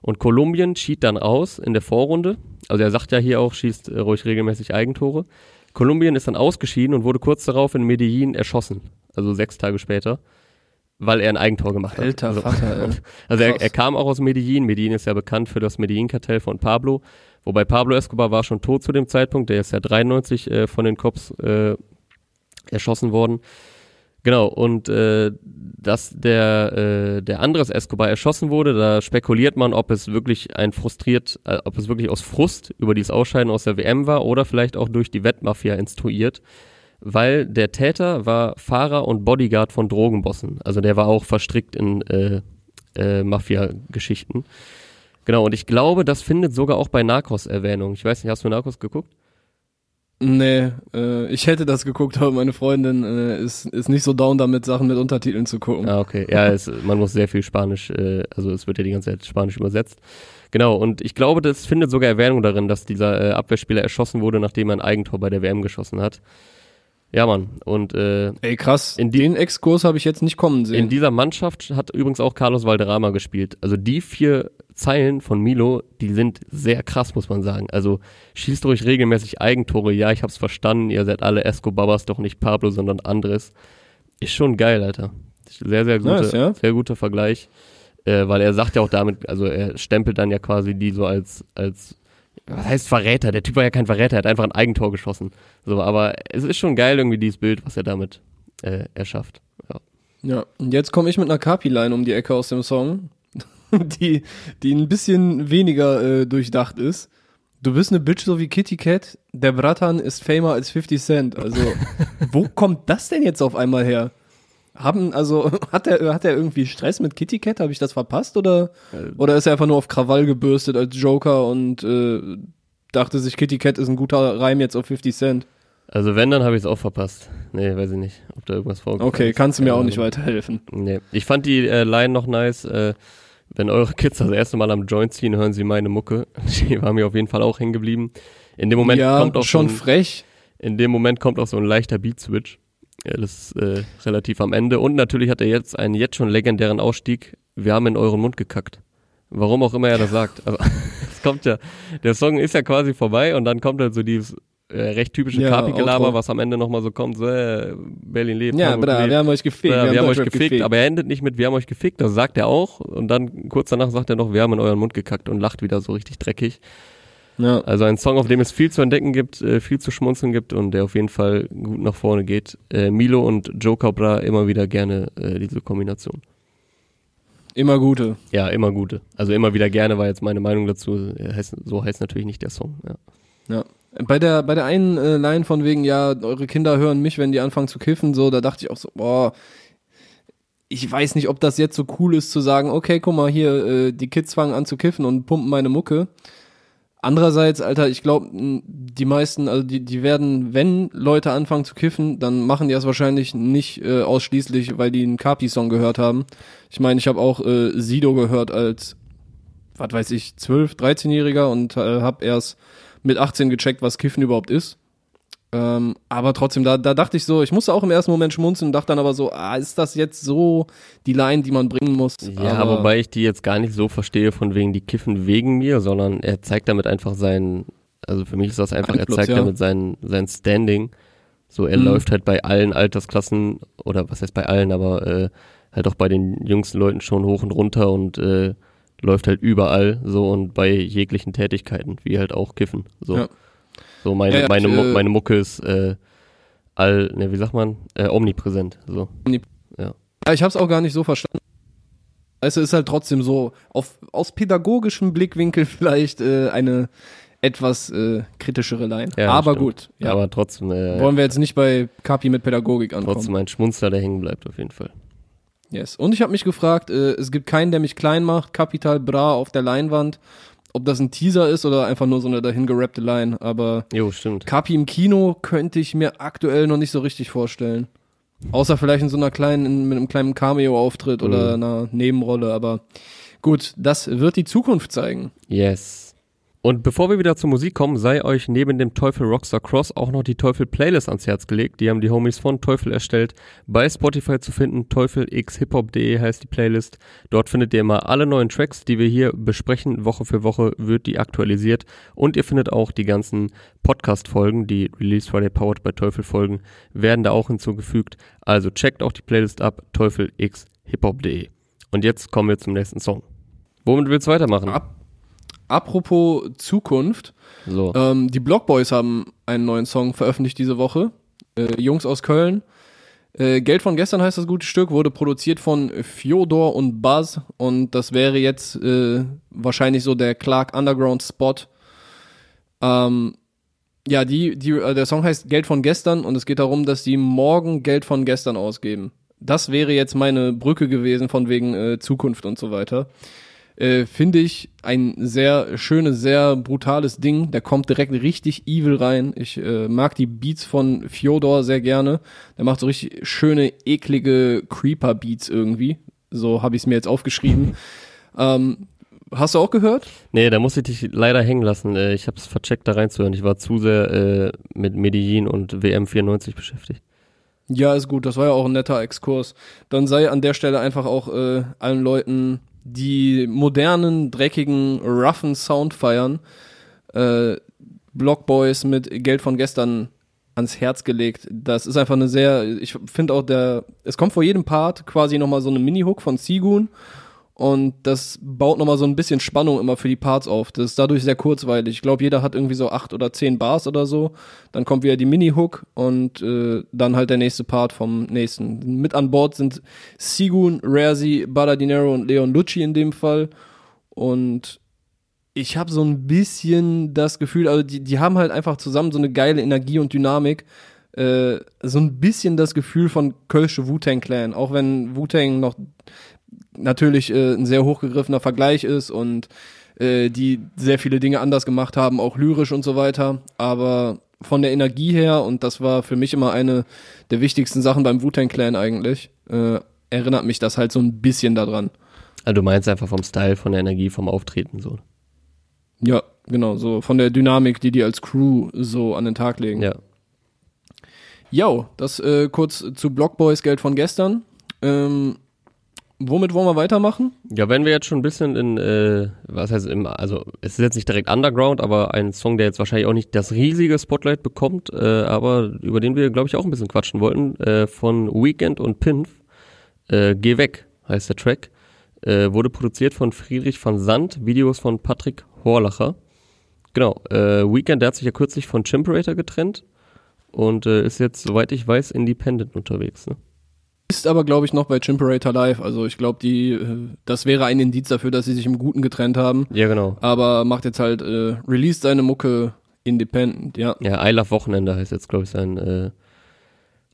Und Kolumbien schied dann aus in der Vorrunde. Also er sagt ja hier auch, schießt äh, ruhig regelmäßig Eigentore. Kolumbien ist dann ausgeschieden und wurde kurz darauf in Medellin erschossen. Also sechs Tage später. Weil er ein Eigentor gemacht hat. Alter also, Vater, ey. also er, er kam auch aus Medellin. Medellin ist ja bekannt für das Medellin-Kartell von Pablo. Wobei Pablo Escobar war schon tot zu dem Zeitpunkt. Der ist ja 93 äh, von den Cops äh, erschossen worden. Genau, und äh, dass der, äh, der Andres Escobar erschossen wurde, da spekuliert man, ob es wirklich ein frustriert, äh, ob es wirklich aus Frust über dieses Ausscheiden aus der WM war oder vielleicht auch durch die Wettmafia instruiert, weil der Täter war Fahrer und Bodyguard von Drogenbossen. Also der war auch verstrickt in äh, äh, Mafia-Geschichten. Genau, und ich glaube, das findet sogar auch bei Narcos Erwähnung. Ich weiß nicht, hast du Narcos geguckt? Nee, äh, ich hätte das geguckt, aber meine Freundin äh, ist, ist nicht so down damit, Sachen mit Untertiteln zu gucken. Ah, okay. Ja, es, man muss sehr viel Spanisch, äh, also es wird ja die ganze Zeit Spanisch übersetzt. Genau, und ich glaube, das findet sogar Erwähnung darin, dass dieser äh, Abwehrspieler erschossen wurde, nachdem er ein Eigentor bei der WM geschossen hat. Ja, Mann. Und äh, Ey, krass. In In die- den Exkurs habe ich jetzt nicht kommen in sehen. dieser Mannschaft hat übrigens auch Carlos Valderrama gespielt. Also die vier Zeilen von Milo, die sind sehr krass, muss man sagen. Also schießt ruhig regelmäßig Eigentore. Ja, ich hab's verstanden. Ihr seid alle Escobabas, doch nicht Pablo, sondern Andres. Ist schon geil, Alter. Sehr, sehr guter, Nice, ja. sehr guter Vergleich. Äh, weil er sagt ja auch damit, also er stempelt dann ja quasi die so als, als, was heißt Verräter? Der Typ war ja kein Verräter, er hat einfach ein Eigentor geschossen. So, aber es ist schon geil irgendwie dieses Bild, was er damit äh, erschafft. Ja. ja, und jetzt komme ich mit einer Kapi-Line um die Ecke aus dem Song, die, die ein bisschen weniger äh, durchdacht ist. Du bist eine Bitch so wie Kitty Cat, der Bratan ist famer als 50 Cent. Also, wo kommt das denn jetzt auf einmal her? Haben, also, hat er, hat er irgendwie Stress mit Kitty Cat? Habe ich das verpasst? Oder, oder ist er einfach nur auf Krawall gebürstet als Joker und äh, dachte sich, Kitty Cat ist ein guter Reim jetzt auf 50 Cent? Also wenn, dann habe ich es auch verpasst. Nee, weiß ich nicht, ob da irgendwas vorgekommen Okay, ist. kannst du mir auch nicht weiterhelfen. Nee. Ich fand die äh, Line noch nice. Äh, wenn eure Kids das erste Mal am Joint ziehen, hören sie meine Mucke. Die war mir auf jeden Fall auch hängen geblieben. In dem Moment ja, kommt auch schon so ein, frech. in dem Moment kommt auch so ein leichter Beat-Switch. Ja, das ist äh, relativ am Ende. Und natürlich hat er jetzt einen jetzt schon legendären Ausstieg. Wir haben in euren Mund gekackt. Warum auch immer er das sagt. Also, es kommt ja, der Song ist ja quasi vorbei und dann kommt halt so dieses äh, recht typische Ja, Kapi-Gelaber, was am Ende nochmal so kommt, so, äh, Berlin lebt. Ja, bra, wir haben euch gefickt. Ja, wir, haben euch Deutschrap gefickt, aber er endet nicht mit, wir haben euch gefickt, das sagt er auch. Und dann kurz danach sagt er noch, wir haben in euren Mund gekackt und lacht wieder so richtig dreckig. Ja. Also ein Song, auf dem es viel zu entdecken gibt, äh, viel zu schmunzeln gibt und der auf jeden Fall gut nach vorne geht. Äh, Milo und Joe Cabra immer wieder gerne äh, diese Kombination. Immer gute. Ja, immer gute. Also immer wieder gerne war jetzt meine Meinung dazu. Heißt, so heißt natürlich nicht der Song. Ja. Ja. Bei der, bei der einen äh, Line von wegen, ja, eure Kinder hören mich, wenn die anfangen zu kiffen, so, da dachte ich auch so, boah, ich weiß nicht, ob das jetzt so cool ist zu sagen, okay, guck mal hier, äh, die Kids fangen an zu kiffen und pumpen meine Mucke. Andererseits, Alter, ich glaube, die meisten, also die, die werden, wenn Leute anfangen zu kiffen, dann machen die das wahrscheinlich nicht äh, ausschließlich, weil die einen Kapi-Song gehört haben. Ich meine, ich habe auch äh, Sido gehört als, was weiß ich, 12, 13-Jähriger und äh, habe erst mit 18 gecheckt, was Kiffen überhaupt ist. Ähm, aber trotzdem, da, da dachte ich so, ich musste auch im ersten Moment schmunzeln, dachte dann aber so, ah, ist das jetzt so die Line, die man bringen muss? Ja, aber, wobei ich die jetzt gar nicht so verstehe von wegen die kiffen wegen mir, sondern er zeigt damit einfach sein, also für mich ist das einfach, Einfluss, er zeigt ja. damit sein, sein Standing. So, er Mhm. läuft halt bei allen Altersklassen, oder was heißt bei allen, aber äh, halt auch bei den jüngsten Leuten schon hoch und runter und äh, läuft halt überall so und bei jeglichen Tätigkeiten, wie halt auch kiffen. So, Ja. So meine, Ja, ja, meine, ich, äh, meine Mucke ist äh, all, ne, wie sagt man, äh, omnipräsent. So. Ja, ich habe es auch gar nicht so verstanden. Also ist halt trotzdem so, auf, aus pädagogischem Blickwinkel vielleicht äh, eine etwas äh, kritischere Line. Ja, aber stimmt. gut, ja. Aber trotzdem, äh, wollen wir jetzt nicht bei Kapi mit Pädagogik ankommen. trotzdem ein Schmunzler, der hängen bleibt auf jeden Fall. Yes. Und ich habe mich gefragt, äh, es gibt keinen, der mich klein macht, Capital Bra auf der Leinwand. Ob das ein Teaser ist oder einfach nur so eine dahingerappte Line, aber Jo, stimmt. Kapi im Kino könnte ich mir aktuell noch nicht so richtig vorstellen. Außer vielleicht in so einer kleinen, in, mit einem kleinen Cameo-Auftritt oder Mhm. einer Nebenrolle, aber gut, das wird die Zukunft zeigen. Yes. Und bevor wir wieder zur Musik kommen, sei euch neben dem Teufel Rockstar Cross auch noch die Teufel Playlist ans Herz gelegt. Die haben die Homies von Teufel erstellt. Bei Spotify zu finden, teufelxhiphop.de heißt die Playlist. Dort findet ihr immer alle neuen Tracks, die wir hier besprechen. Woche für Woche wird die aktualisiert. Und ihr findet auch die ganzen Podcast-Folgen, die Release Friday Powered by Teufel Folgen, werden da auch hinzugefügt. Also checkt auch die Playlist ab, teufelxhiphop.de. Und jetzt kommen wir zum nächsten Song. Womit willst du weitermachen? Ab Apropos Zukunft, So. ähm, die Block Boys haben einen neuen Song veröffentlicht diese Woche. Äh, Jungs aus Köln. Äh, Geld von gestern heißt das gute Stück, wurde produziert von Fjodor und Buzz und das wäre jetzt äh, wahrscheinlich so der Clark Underground Spot. Ähm, ja, die, die, äh, der Song heißt Geld von gestern und es geht darum, dass die morgen Geld von gestern ausgeben. Das wäre jetzt meine Brücke gewesen von wegen äh, Zukunft und so weiter. Äh, Finde ich ein sehr schönes, sehr brutales Ding. Der kommt direkt richtig evil rein. Ich äh, mag die Beats von Fyodor sehr gerne. Der macht so richtig schöne, eklige Creeper-Beats irgendwie. So habe ich es mir jetzt aufgeschrieben. ähm, hast du auch gehört? Nee, da muss ich dich leider hängen lassen. Äh, ich habe es vercheckt, da reinzuhören. Ich war zu sehr äh, mit Medellin und WM 94 beschäftigt. Ja, ist gut. Das war ja auch ein netter Exkurs. Dann sei an der Stelle einfach auch äh, allen Leuten die modernen, dreckigen, roughen Sound feiern, äh, Blockboys mit Geld von gestern ans Herz gelegt. Das ist einfach eine sehr, ich finde auch der, es kommt vor jedem Part quasi nochmal so eine Mini-Hook von Sigun und das baut nochmal so ein bisschen Spannung immer für die Parts auf. Das ist dadurch sehr kurzweilig. Ich glaube, jeder hat irgendwie so acht oder zehn Bars oder so. Dann kommt wieder die Mini-Hook und äh, dann halt der nächste Part vom nächsten. Mit an Bord sind Sigun, Razi, Baladinero und Leon Lucci in dem Fall. Und ich habe so ein bisschen das Gefühl, also die, die haben halt einfach zusammen so eine geile Energie und Dynamik. Äh, so ein bisschen das Gefühl von Kölsche Wu-Tang Clan, auch wenn Wu-Tang noch natürlich äh, ein sehr hochgegriffener Vergleich ist und äh, die sehr viele Dinge anders gemacht haben, auch lyrisch und so weiter. Aber von der Energie her, und das war für mich immer eine der wichtigsten Sachen beim Wu-Tang Clan eigentlich, äh, erinnert mich das halt so ein bisschen daran. Also du meinst einfach vom Style, von der Energie, vom Auftreten so. Ja, genau, so von der Dynamik, die die als Crew so an den Tag legen. Ja. Jo, das äh, kurz zu Blockboys Geld von gestern. Ähm, womit wollen wir weitermachen? Ja, wenn wir jetzt schon ein bisschen in, äh, was heißt im, also es ist jetzt nicht direkt Underground, aber ein Song, der jetzt wahrscheinlich auch nicht das riesige Spotlight bekommt, äh, aber über den wir, glaube ich, auch ein bisschen quatschen wollten, äh, von Weekend und Pinf. Äh, Geh weg heißt der Track. Äh, wurde produziert von Friedrich van Sand, Videos von Patrick Horlacher. Genau, äh, Weekend, der hat sich ja kürzlich von Chimperator getrennt und äh, ist jetzt, soweit ich weiß, independent unterwegs. Ne? Ist aber, glaube ich, noch bei Chimperator Live. Also ich glaube, die, äh, das wäre ein Indiz dafür, dass sie sich im Guten getrennt haben. Ja, genau. Aber macht jetzt halt, äh, released seine Mucke independent, ja. Ja, I Love Wochenende heißt jetzt, glaube ich, sein, äh,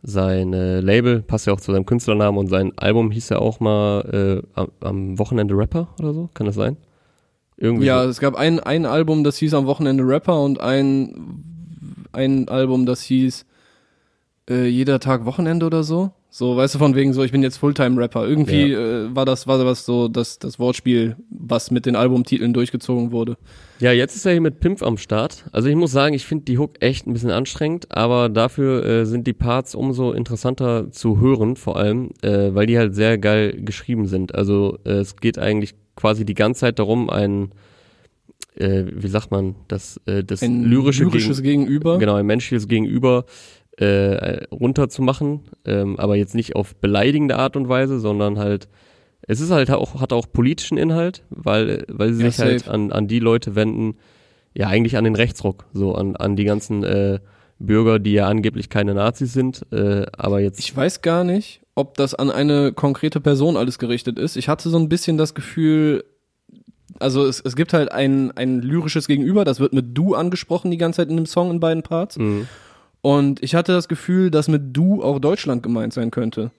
sein äh, Label. Passt ja auch zu seinem Künstlernamen und sein Album hieß ja auch mal äh, am, am Wochenende Rapper oder so. Kann das sein? Irgendwie ja, so. es gab ein, ein Album, das hieß am Wochenende Rapper und ein, ein Album, das hieß äh, Jeder Tag Wochenende oder so. So, weißt du, von wegen so, ich bin jetzt Fulltime-Rapper. Irgendwie ja. äh, war das, war das so das, das Wortspiel, was mit den Albumtiteln durchgezogen wurde. Ja, jetzt ist er hier mit Pimp am Start. Also ich muss sagen, ich finde die Hook echt ein bisschen anstrengend, aber dafür äh, sind die Parts umso interessanter zu hören, vor allem, äh, weil die halt sehr geil geschrieben sind. Also äh, es geht eigentlich quasi die ganze Zeit darum, ein äh, wie sagt man, das, äh, das ein lyrische lyrisches Gegen Gegenüber. Genau, ein menschliches Gegenüber äh, runterzumachen, ähm, aber jetzt nicht auf beleidigende Art und Weise, sondern halt, es ist halt auch, hat auch politischen Inhalt, weil, weil sie ja, sich halt safe. halt an, an die Leute wenden, ja eigentlich an den Rechtsruck, so an, an die ganzen äh, Bürger, die ja angeblich keine Nazis sind, äh, aber jetzt. Ich weiß gar nicht, ob das an eine konkrete Person alles gerichtet ist. Ich hatte so ein bisschen das Gefühl, also es, es gibt halt ein, ein lyrisches Gegenüber, das wird mit du angesprochen die ganze Zeit in dem Song in beiden Parts. Mhm. Und ich hatte das Gefühl, dass mit du auch Deutschland gemeint sein könnte.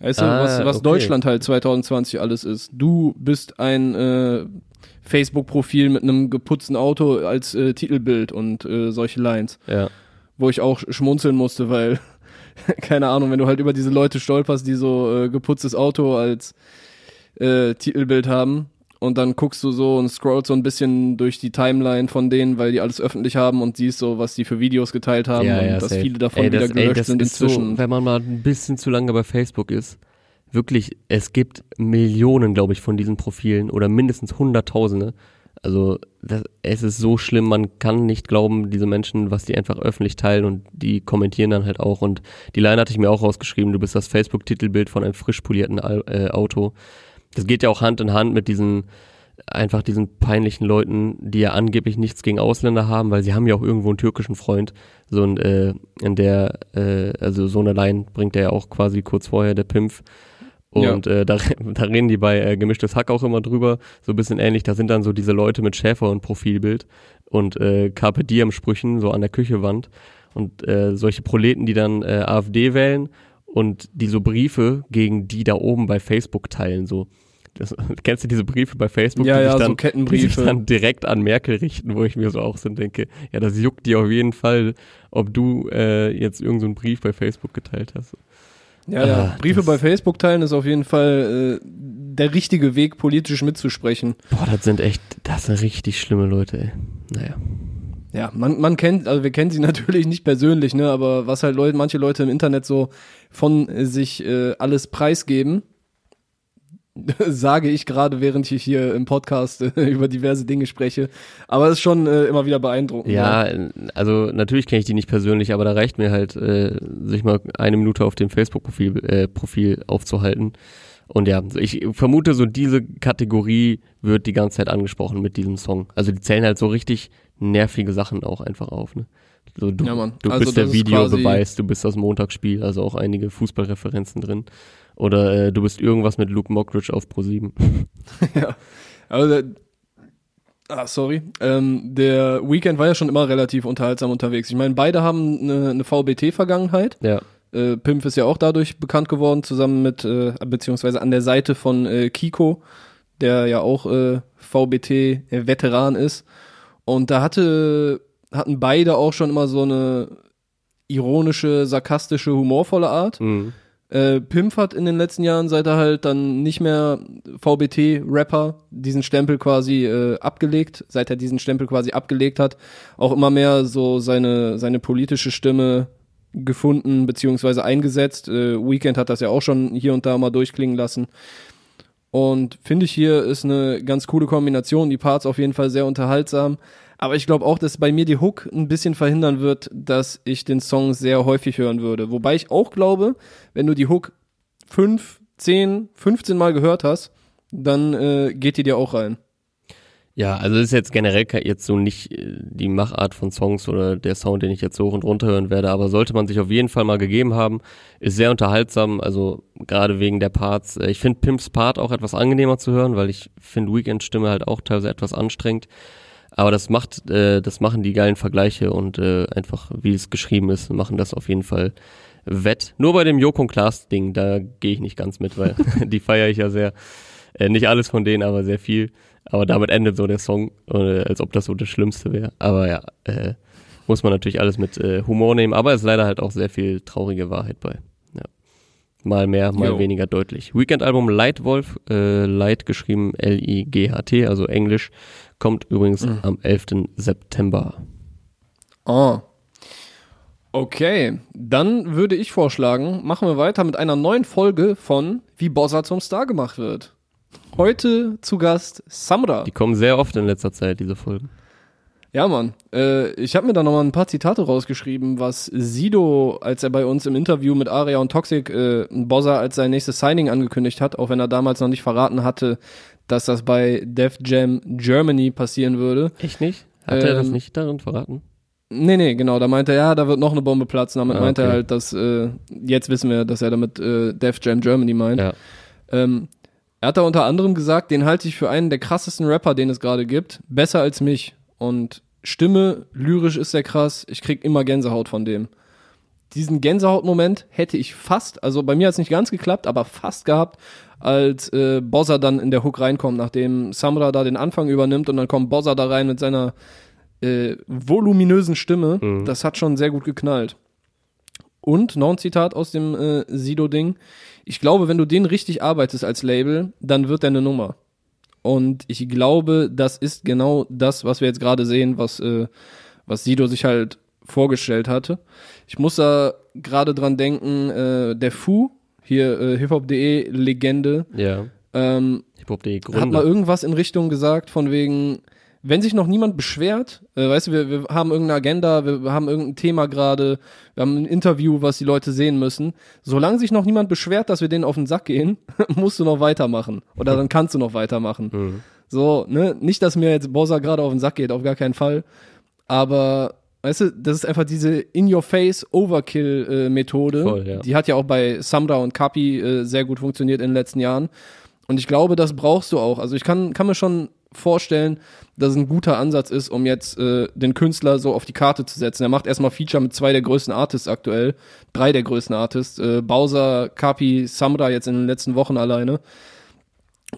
Weißt du, ah, was, was okay. Deutschland halt 2020 alles ist. Du bist ein äh, Facebook-Profil mit einem geputzten Auto als äh, Titelbild und äh, solche Lines. Ja. Wo ich auch schmunzeln musste, weil, keine Ahnung, wenn du halt über diese Leute stolperst, die so äh, geputztes Auto als äh, Titelbild haben, und dann guckst du so und scrollst so ein bisschen durch die Timeline von denen, weil die alles öffentlich haben und siehst so, was die für Videos geteilt haben ja, und ja, dass safe. viele davon ey, das, wieder gelöscht ey, sind inzwischen. So, wenn man mal ein bisschen zu lange bei Facebook ist, wirklich, es gibt Millionen, glaube ich, von diesen Profilen oder mindestens Hunderttausende. Also das, es ist so schlimm, man kann nicht glauben, diese Menschen, was die einfach öffentlich teilen und die kommentieren dann halt auch. Und die Line hatte ich mir auch rausgeschrieben, du bist das Facebook-Titelbild von einem frisch polierten äh, Auto das geht ja auch Hand in Hand mit diesen einfach diesen peinlichen Leuten, die ja angeblich nichts gegen Ausländer haben, weil sie haben ja auch irgendwo einen türkischen Freund. So ein, äh, in der, äh, also so eine Line bringt er ja auch quasi kurz vorher, der Pimpf. Und ja. äh, da, da reden die bei äh, Gemischtes Hack auch immer drüber, so ein bisschen ähnlich. Da sind dann so diese Leute mit Schäfer und Profilbild und äh, Carpe Diem Sprüchen so an der Küchewand und äh, solche Proleten, die dann äh, AfD wählen und die so Briefe gegen die da oben bei Facebook teilen, so das, kennst du diese Briefe bei Facebook, Ja, die, ja, sich so dann, die Kettenbriefe. sich dann direkt an Merkel richten, wo ich mir so auch so denke, ja, das juckt dir auf jeden Fall, ob du äh, jetzt irgendeinen so einen Brief bei Facebook geteilt hast. Ja, ja. Ah, Briefe das- bei Facebook teilen ist auf jeden Fall äh, der richtige Weg, politisch mitzusprechen. Boah, das sind echt, das sind richtig schlimme Leute, ey. Naja. Ja, man, man kennt, also wir kennen sie natürlich nicht persönlich, ne, aber was halt Leute, manche Leute im Internet so von äh, sich äh, alles preisgeben, sage ich gerade, während ich hier im Podcast äh, über diverse Dinge spreche. Aber es ist schon äh, immer wieder beeindruckend. Ja, also natürlich kenne ich die nicht persönlich, aber da reicht mir halt, äh, sich mal eine Minute auf dem Facebook-Profil äh, Profil aufzuhalten. Und ja, ich vermute, so diese Kategorie wird die ganze Zeit angesprochen mit diesem Song. Also die zählen halt so richtig nervige Sachen auch einfach auf. Ne? So, du Ja, du Also bist der Videobeweis, du bist das Montagsspiel, also auch einige Fußballreferenzen drin. Oder äh, du bist irgendwas mit Luke Mockridge auf Pro7. ja. Also ah, sorry. Ähm, der Weekend war ja schon immer relativ unterhaltsam unterwegs. Ich meine, beide haben eine, eine VBT-Vergangenheit. Ja, Äh, Pimp ist ja auch dadurch bekannt geworden, zusammen mit, äh, beziehungsweise an der Seite von äh, Kiko, der ja auch äh, VBT-Veteran ist. Und da hatte, hatten beide auch schon immer so eine ironische, sarkastische, humorvolle Art. mhm. Äh, Pimp hat in den letzten Jahren, seit er halt dann nicht mehr VBT-Rapper diesen Stempel quasi äh, abgelegt, seit er diesen Stempel quasi abgelegt hat, auch immer mehr so seine, seine politische Stimme gefunden beziehungsweise eingesetzt. Äh, Weekend hat das ja auch schon hier und da mal durchklingen lassen. Und finde ich hier ist eine ganz coole Kombination. Die Parts auf jeden Fall sehr unterhaltsam. Aber ich glaube auch, dass bei mir die Hook ein bisschen verhindern wird, dass ich den Song sehr häufig hören würde. Wobei ich auch glaube, wenn du die Hook fünf, zehn, 15 Mal gehört hast, dann äh, geht die dir auch rein. Ja, also ist jetzt generell jetzt so nicht äh, die Machart von Songs oder der Sound, den ich jetzt hoch und runter hören werde, aber sollte man sich auf jeden Fall mal gegeben haben, ist sehr unterhaltsam, also gerade wegen der Parts. Äh, Ich finde Pimps Part auch etwas angenehmer zu hören, weil ich finde Weekend Stimme halt auch teilweise etwas anstrengend. Aber das macht, äh, das machen die geilen Vergleiche und äh, einfach, wie es geschrieben ist, machen das auf jeden Fall wett. Nur bei dem Joko Klaas Ding, da gehe ich nicht ganz mit, weil die feiere ich ja sehr. Äh, nicht alles von denen, aber sehr viel. Aber damit endet so der Song, äh, als ob das so das Schlimmste wäre. Aber ja, äh, muss man natürlich alles mit äh, Humor nehmen. Aber es ist leider halt auch sehr viel traurige Wahrheit bei. Ja. Mal mehr, mal Jo. weniger deutlich. Weekend-Album Lightwolf, äh, Light geschrieben L-I-G-H-T, also Englisch, kommt übrigens am 11. September. Oh. Okay, dann würde ich vorschlagen, machen wir weiter mit einer neuen Folge von Wie Bossa zum Star gemacht wird. Heute zu Gast Samra. Die kommen sehr oft in letzter Zeit, diese Folgen. Ja, Mann. Äh, ich habe mir da nochmal ein paar Zitate rausgeschrieben, was Sido, als er bei uns im Interview mit Aria und Toxic äh, Bossa als sein nächstes Signing angekündigt hat, auch wenn er damals noch nicht verraten hatte, dass das bei Def Jam Germany passieren würde. Echt nicht? Hat er das Ähm, nicht darin verraten? Nee, nee, genau. Da meinte er, ja, da wird noch eine Bombe platzen. Damit Ah, meinte er okay. halt, dass, äh, jetzt wissen wir, dass er damit äh, Def Jam Germany meint. Ja. Ähm, er hat da unter anderem gesagt, den halte ich für einen der krassesten Rapper, den es gerade gibt. Besser als mich. Und Stimme, lyrisch ist er krass. Ich krieg immer Gänsehaut von dem. Diesen Gänsehautmoment hätte ich fast, also bei mir hat es nicht ganz geklappt, aber fast gehabt, als äh, Bozza dann in der Hook reinkommt, nachdem Samra da den Anfang übernimmt und dann kommt Bozza da rein mit seiner äh, voluminösen Stimme. Mhm. Das hat schon sehr gut geknallt. Und noch ein Zitat aus dem äh, Sido-Ding. Ich glaube, wenn du den richtig arbeitest als Label, dann wird er eine Nummer. Und ich glaube, das ist genau das, was wir jetzt gerade sehen, was, äh, was Sido sich halt vorgestellt hatte. Ich muss da gerade dran denken, äh, der Fu, hier äh, hiphop.de Legende, Ja. ähm, Hip-Hop.de hat mal Gründer. irgendwas in Richtung gesagt, von wegen, wenn sich noch niemand beschwert, äh, weißt du, wir, wir haben irgendeine Agenda, wir haben irgendein Thema gerade, wir haben ein Interview, was die Leute sehen müssen. Solange sich noch niemand beschwert, dass wir denen auf den Sack gehen, musst du noch weitermachen. Oder dann kannst du noch weitermachen. Mhm. So, ne, nicht, dass mir jetzt Bossa gerade auf den Sack geht, auf gar keinen Fall. Aber, weißt du, das ist einfach diese In-Your-Face-Overkill-Methode. Ja. Die hat ja auch bei Samra und Kapi äh, sehr gut funktioniert in den letzten Jahren. Und ich glaube, das brauchst du auch. Also ich kann, kann mir schon vorstellen, dass es ein guter Ansatz ist, um jetzt äh, den Künstler so auf die Karte zu setzen. Er macht erstmal Feature mit zwei der größten Artists aktuell, drei der größten Artists, äh, Bowser, Kapi, Samra jetzt in den letzten Wochen alleine.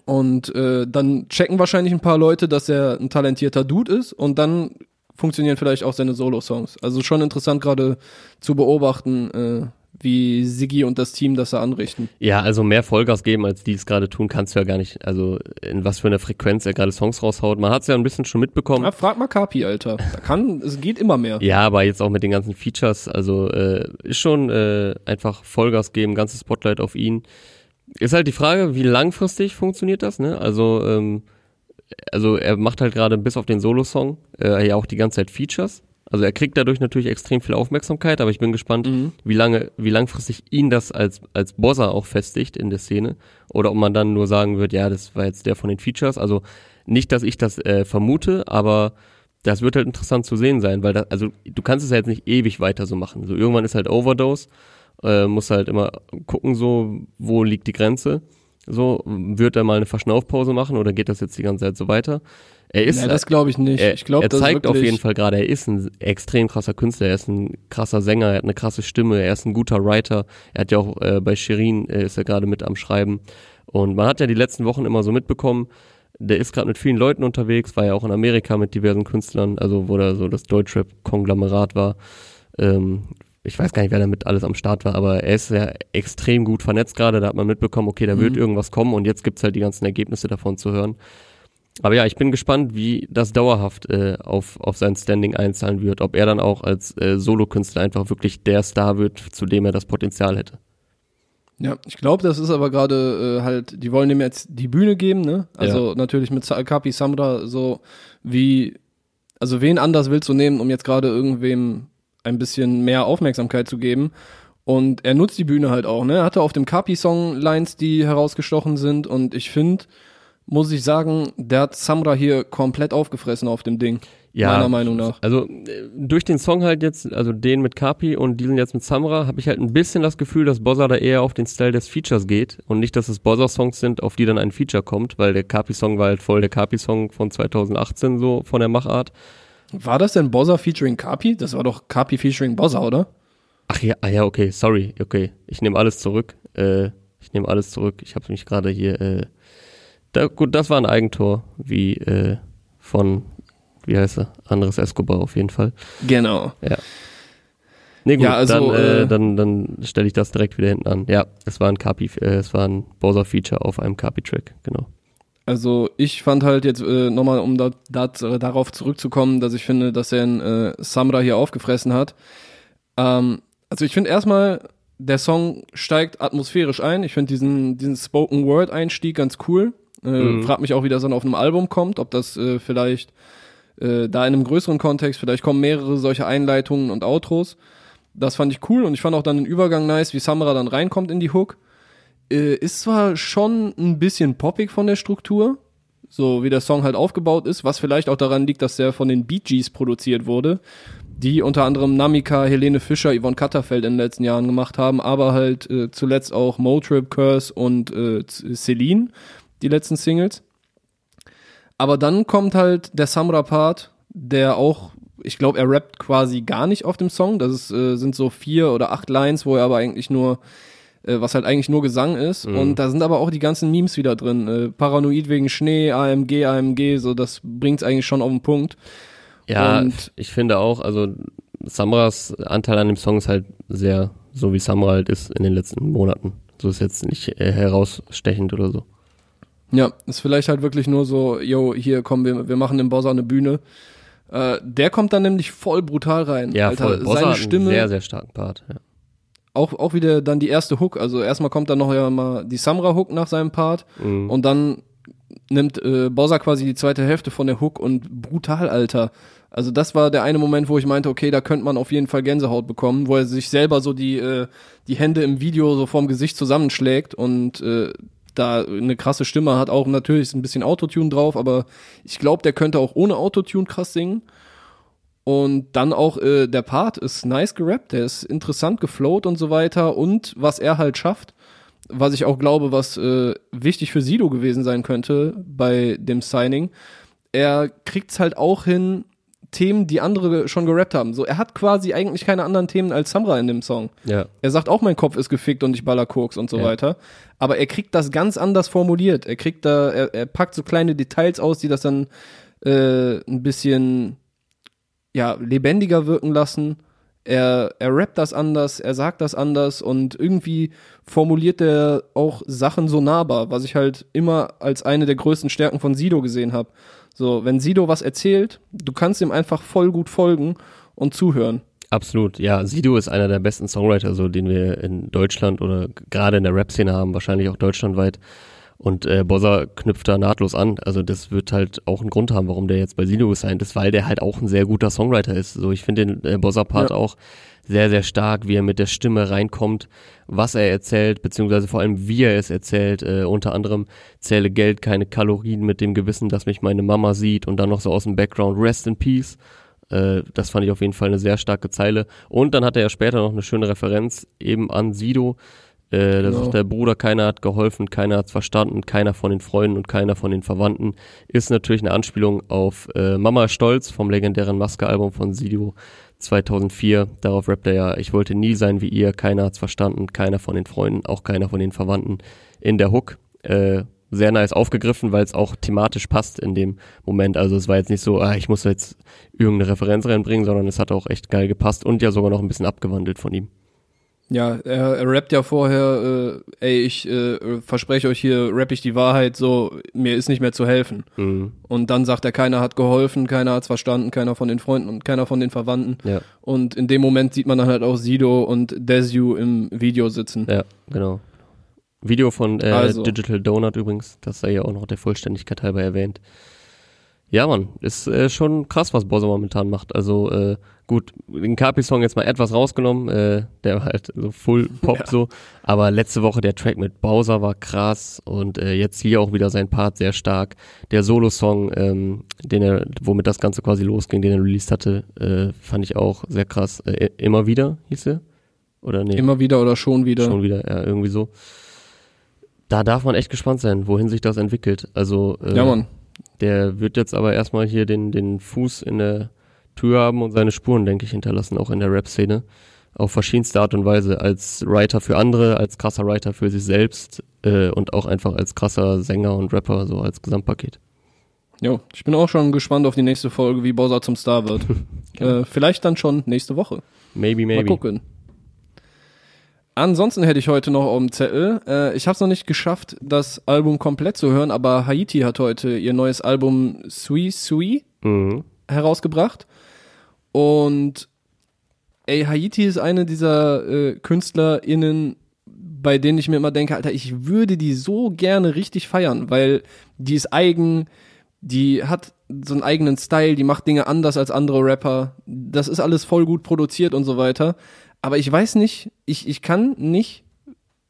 Und äh, dann checken wahrscheinlich ein paar Leute, dass er ein talentierter Dude ist und dann funktionieren vielleicht auch seine Solo-Songs. Also schon interessant gerade zu beobachten, äh, wie Siggi und das Team das da anrichten. Ja, also mehr Vollgas geben, als die es gerade tun, kannst du ja gar nicht. Also in was für einer Frequenz er gerade Songs raushaut. Man hat es ja ein bisschen schon mitbekommen. Ja, frag mal Kapi, Alter. Da kann, es geht immer mehr. Ja, aber jetzt auch mit den ganzen Features, also äh, ist schon äh, einfach Vollgas geben, ganzes Spotlight auf ihn. Ist halt die Frage, wie langfristig funktioniert das, ne? Also, ähm, also er macht halt gerade bis auf den Solo-Song äh, ja auch die ganze Zeit Features. Also er kriegt dadurch natürlich extrem viel Aufmerksamkeit, aber ich bin gespannt, mhm. wie lange, wie langfristig ihn das als, als Bosser auch festigt in der Szene. Oder ob man dann nur sagen wird, ja, das war jetzt der von den Features. Also nicht, dass ich das äh, vermute, aber das wird halt interessant zu sehen sein, weil das, also du kannst es ja jetzt nicht ewig weiter so machen. So irgendwann ist halt Overdose äh, muss halt immer gucken, so, wo liegt die Grenze. So, wird er mal eine Verschnaufpause machen oder geht das jetzt die ganze Zeit so weiter? Er ist, ja, das glaube ich nicht. Er, ich glaub, er zeigt auf jeden Fall gerade, er ist ein extrem krasser Künstler, er ist ein krasser Sänger, er hat eine krasse Stimme, er ist ein guter Writer. Er hat ja auch äh, bei Shirin äh, ist er gerade mit am Schreiben. Und man hat ja die letzten Wochen immer so mitbekommen, der ist gerade mit vielen Leuten unterwegs, war ja auch in Amerika mit diversen Künstlern, also wo da so das Deutschrap-Konglomerat war. Ähm, ich weiß gar nicht, wer damit alles am Start war, aber er ist ja extrem gut vernetzt gerade. Da hat man mitbekommen, okay, da wird mhm. irgendwas kommen und jetzt gibt's halt die ganzen Ergebnisse davon zu hören. Aber ja, ich bin gespannt, wie das dauerhaft äh, auf, auf sein Standing einzahlen wird. Ob er dann auch als äh, Solokünstler einfach wirklich der Star wird, zu dem er das Potenzial hätte. Ja, ich glaube, das ist aber gerade äh, halt, die wollen ihm jetzt die Bühne geben, ne? Also ja. natürlich mit Kapi Samra so wie, also wen anders willst du nehmen, um jetzt gerade irgendwem ein bisschen mehr Aufmerksamkeit zu geben. Und er nutzt die Bühne halt auch, ne? Er hatte auf dem Kapi-Song Lines, die herausgestochen sind. Und ich finde, muss ich sagen, der hat Samra hier komplett aufgefressen auf dem Ding. Ja, meiner Meinung nach. Also durch den Song halt jetzt, also den mit Kapi und diesen jetzt mit Samra, habe ich halt ein bisschen das Gefühl, dass Bossa da eher auf den Style des Features geht und nicht, dass es Bossa-Songs sind, auf die dann ein Feature kommt, weil der Kapi-Song war halt voll der Kapi-Song von 2018 so von der Machart. War das denn Bozza featuring Kapi? Das war doch Kapi featuring Bozza, oder? Ach ja, ah ja, okay, sorry, okay. Ich nehme alles zurück. Äh, ich nehme alles zurück. Ich habe mich gerade hier. Äh, da, gut, das war ein Eigentor, wie äh, von, wie heißt er? Anderes Escobar auf jeden Fall. Genau. Ja. Nee, gut, ja, also, dann, äh, äh, dann, dann stelle ich das direkt wieder hinten an. Ja, es war ein Kapi, äh, es war ein Bowser-Feature auf einem Kapi-Track, genau. Also ich fand halt jetzt äh, nochmal, um da, da, darauf zurückzukommen, dass ich finde, dass er einen äh, Samra hier aufgefressen hat. Ähm, also ich finde erstmal, der Song steigt atmosphärisch ein. Ich finde diesen, diesen Spoken Word Einstieg ganz cool. Äh, mhm. Frag mich auch, wie das dann auf einem Album kommt, ob das äh, vielleicht äh, da in einem größeren Kontext, vielleicht kommen mehrere solche Einleitungen und Outros. Das fand ich cool und ich fand auch dann den Übergang nice, wie Samra dann reinkommt in die Hook äh, ist zwar schon ein bisschen poppig von der Struktur, so wie der Song halt aufgebaut ist, was vielleicht auch daran liegt, dass der von den Bee Gees produziert wurde, die unter anderem Namika, Helene Fischer, Yvonne Katterfeld in den letzten Jahren gemacht haben, aber halt äh, zuletzt auch Motrip, Curse und äh, Celine, die letzten Singles. Aber dann kommt halt der Samra-Part, der auch, ich glaube, er rappt quasi gar nicht auf dem Song. Das ist, äh, sind so vier oder acht Lines, wo er aber eigentlich nur äh, was halt eigentlich nur Gesang ist. Mhm. Und da sind aber auch die ganzen Memes wieder drin. Äh, Paranoid wegen Schnee, AMG, AMG, so das bringt's eigentlich schon auf den Punkt. Ja, und ich finde auch, also Samras Anteil an dem Song ist halt sehr, so wie Samra halt ist in den letzten Monaten. So ist jetzt nicht äh, herausstechend oder so. Ja, ist vielleicht halt wirklich nur so, yo, hier kommen wir, wir machen dem Bosser eine Bühne. Äh, der kommt dann nämlich voll brutal rein. Ja, Alter, voll. Bosser seine Stimme, sehr, sehr starken Part. Ja auch, auch wieder dann die erste Hook. Also erstmal kommt dann noch ja mal die Samra-Hook nach seinem Part mhm. und dann nimmt äh, Bowser quasi die zweite Hälfte von der Hook und brutal, Alter. Also das war der eine Moment, wo ich meinte, okay, da könnte man auf jeden Fall Gänsehaut bekommen, wo er sich selber so die, äh, die Hände im Video so vorm Gesicht zusammenschlägt und äh, da eine krasse Stimme hat. Auch natürlich ist ein bisschen Autotune drauf, aber ich glaube, der könnte auch ohne Autotune krass singen. Und dann auch äh, der Part ist nice gerappt, der ist interessant geflowt und so weiter. Und was er halt schafft, was ich auch glaube, was äh, wichtig für Sido gewesen sein könnte bei dem Signing, er kriegt's halt auch hin, Themen, die andere schon gerappt haben. So, er hat quasi eigentlich keine anderen Themen als Samra in dem Song. Ja. Er sagt auch, mein Kopf ist gefickt und ich baller Koks und so Ja. weiter. Aber er kriegt das ganz anders formuliert. Er kriegt da, er, er packt so kleine Details aus, die das dann äh, ein bisschen ja, lebendiger wirken lassen. Er, er rappt das anders, er sagt das anders und irgendwie formuliert er auch Sachen so nahbar, was ich halt immer als eine der größten Stärken von Sido gesehen habe. So, wenn Sido was erzählt, du kannst ihm einfach voll gut folgen und zuhören. Absolut, ja. Sido ist einer der besten Songwriter, so den wir in Deutschland oder gerade in der Rap-Szene haben, wahrscheinlich auch deutschlandweit. Und äh, Bossa knüpft da nahtlos an. Also das wird halt auch einen Grund haben, warum der jetzt bei Sido gesigned ist, weil der halt auch ein sehr guter Songwriter ist. So, ich finde den äh, Bossa-Part Ja. auch sehr, sehr stark, wie er mit der Stimme reinkommt, was er erzählt, beziehungsweise vor allem wie er es erzählt. Äh, unter anderem zähle Geld keine Kalorien mit dem Gewissen, dass mich meine Mama sieht und dann noch so aus dem Background Rest in Peace. Äh, das fand ich auf jeden Fall eine sehr starke Zeile. Und dann hat er ja später noch eine schöne Referenz eben an Sido. Äh, da Genau. sagt der Bruder, keiner hat geholfen, keiner hat's verstanden, keiner von den Freunden und keiner von den Verwandten. Ist natürlich eine Anspielung auf äh, Mama Stolz vom legendären Maske-Album von Sido 2004. Darauf rappt er ja, ich wollte nie sein wie ihr, keiner hat's verstanden, keiner von den Freunden, auch keiner von den Verwandten. In der Hook äh, sehr nice aufgegriffen, weil es auch thematisch passt in dem Moment. Also es war jetzt nicht so, ah, ich muss jetzt irgendeine Referenz reinbringen, sondern es hat auch echt geil gepasst und ja sogar noch ein bisschen abgewandelt von ihm. Ja, er, er rappt ja vorher, äh, ey, ich äh, verspreche euch hier, rapp ich die Wahrheit, so, mir ist nicht mehr zu helfen. Mhm. Und dann sagt er, keiner hat geholfen, keiner hat's verstanden, keiner von den Freunden und keiner von den Verwandten. Ja, Und in dem Moment sieht man dann halt auch Sido und Desu im Video sitzen. ja, genau. Video von äh, Also. Digital Donut übrigens, das sei ja auch noch der Vollständigkeit halber erwähnt. Ja, Mann, ist äh, schon krass, was Bosse momentan macht. Also äh, gut, den Kapi-Song jetzt mal etwas rausgenommen, äh, der war halt so Full Pop Ja. so. Aber letzte Woche der Track mit Bowser war krass und äh, jetzt hier auch wieder sein Part sehr stark. Der Solo-Song, ähm, den er, womit das Ganze quasi losging, den er released hatte, äh, fand ich auch sehr krass. Äh, immer wieder hieß er? Oder nee? Immer wieder oder schon wieder. Schon wieder, ja, irgendwie so. Da darf man echt gespannt sein, wohin sich das entwickelt. Also, äh, Ja, Mann. Der wird jetzt aber erstmal hier den, den Fuß in der Tür haben und seine Spuren, denke ich, hinterlassen, auch in der Rap-Szene. Auf verschiedenste Art und Weise. Als Writer für andere, als krasser Writer für sich selbst äh, und auch einfach als krasser Sänger und Rapper, so als Gesamtpaket. Jo, ich bin auch schon gespannt auf die nächste Folge, wie Bowser zum Star wird. äh, vielleicht dann schon nächste Woche. Maybe, Mal maybe. gucken. Ansonsten hätte ich heute noch auf dem Zettel, äh, ich habe es noch nicht geschafft, das Album komplett zu hören, aber Haiti hat heute ihr neues Album Sui Sui Mhm. herausgebracht. Und ey, Haiti ist eine dieser äh, KünstlerInnen, bei denen ich mir immer denke, Alter, ich würde die so gerne richtig feiern, weil die ist eigen, die hat so einen eigenen Style, die macht Dinge anders als andere Rapper. Das ist alles voll gut produziert und so weiter. Aber ich weiß nicht, ich, ich kann nicht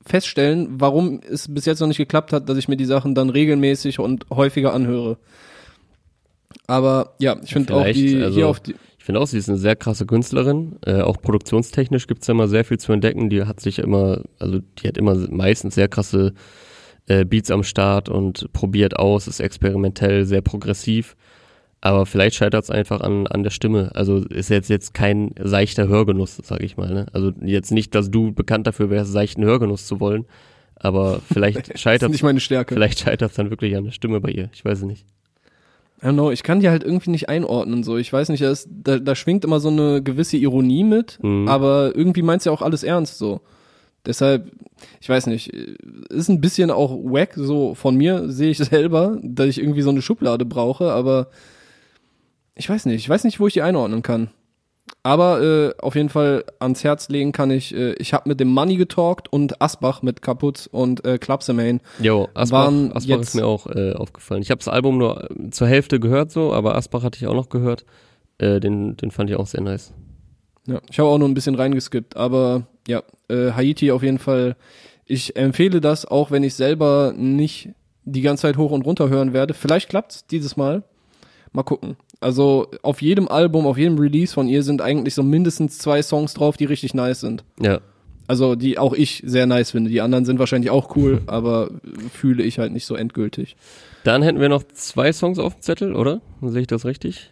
feststellen, warum es bis jetzt noch nicht geklappt hat, dass ich mir die Sachen dann regelmäßig und häufiger anhöre. Aber ja, ich finde auch die also- hier auf die. Ich finde auch, sie ist eine sehr krasse Künstlerin. Äh, auch produktionstechnisch gibt's da immer sehr viel zu entdecken. Die hat sich immer, also die hat immer meistens sehr krasse äh, Beats am Start und probiert aus, ist experimentell, sehr progressiv. Aber vielleicht scheitert es einfach an, an der Stimme. Also ist jetzt jetzt kein seichter Hörgenuss, sag ich mal. Ne? Also jetzt nicht, dass du bekannt dafür wärst, seichten Hörgenuss zu wollen. Aber vielleicht scheitert nicht meine Stärke. vielleicht scheitert dann wirklich an der Stimme bei ihr. Ich weiß es nicht. I don't know, ich kann die halt irgendwie nicht einordnen. So, ich weiß nicht, da, ist, da, da schwingt immer so eine gewisse Ironie mit, Mhm. aber irgendwie meint ja auch alles ernst so. Deshalb, ich weiß nicht, ist ein bisschen auch wack, so von mir sehe ich selber, dass ich irgendwie so eine Schublade brauche, aber ich weiß nicht, ich weiß nicht, wo ich die einordnen kann. Aber äh, auf jeden Fall ans Herz legen kann ich, äh, ich habe mit dem Money getalkt und Asbach mit Kaputz und äh, Klapsemain. Jo, Asbach, Waren Asbach jetzt- ist mir auch äh, aufgefallen. Ich habe das Album nur äh, zur Hälfte gehört so, aber Asbach hatte ich auch noch gehört. Äh, den, den fand ich auch sehr nice. Ja, ich habe auch nur ein bisschen reingeskippt, aber ja, äh, Haiti auf jeden Fall. Ich empfehle das, auch wenn ich selber nicht die ganze Zeit hoch und runter hören werde. Vielleicht klappt's dieses Mal. Mal gucken. Also auf jedem Album, auf jedem Release von ihr sind eigentlich so mindestens zwei Songs drauf, die richtig nice sind. Ja, Also die auch ich sehr nice finde. Die anderen sind wahrscheinlich auch cool, aber fühle ich halt nicht so endgültig. dann hätten wir noch zwei Songs auf dem Zettel, oder? Sehe ich das richtig?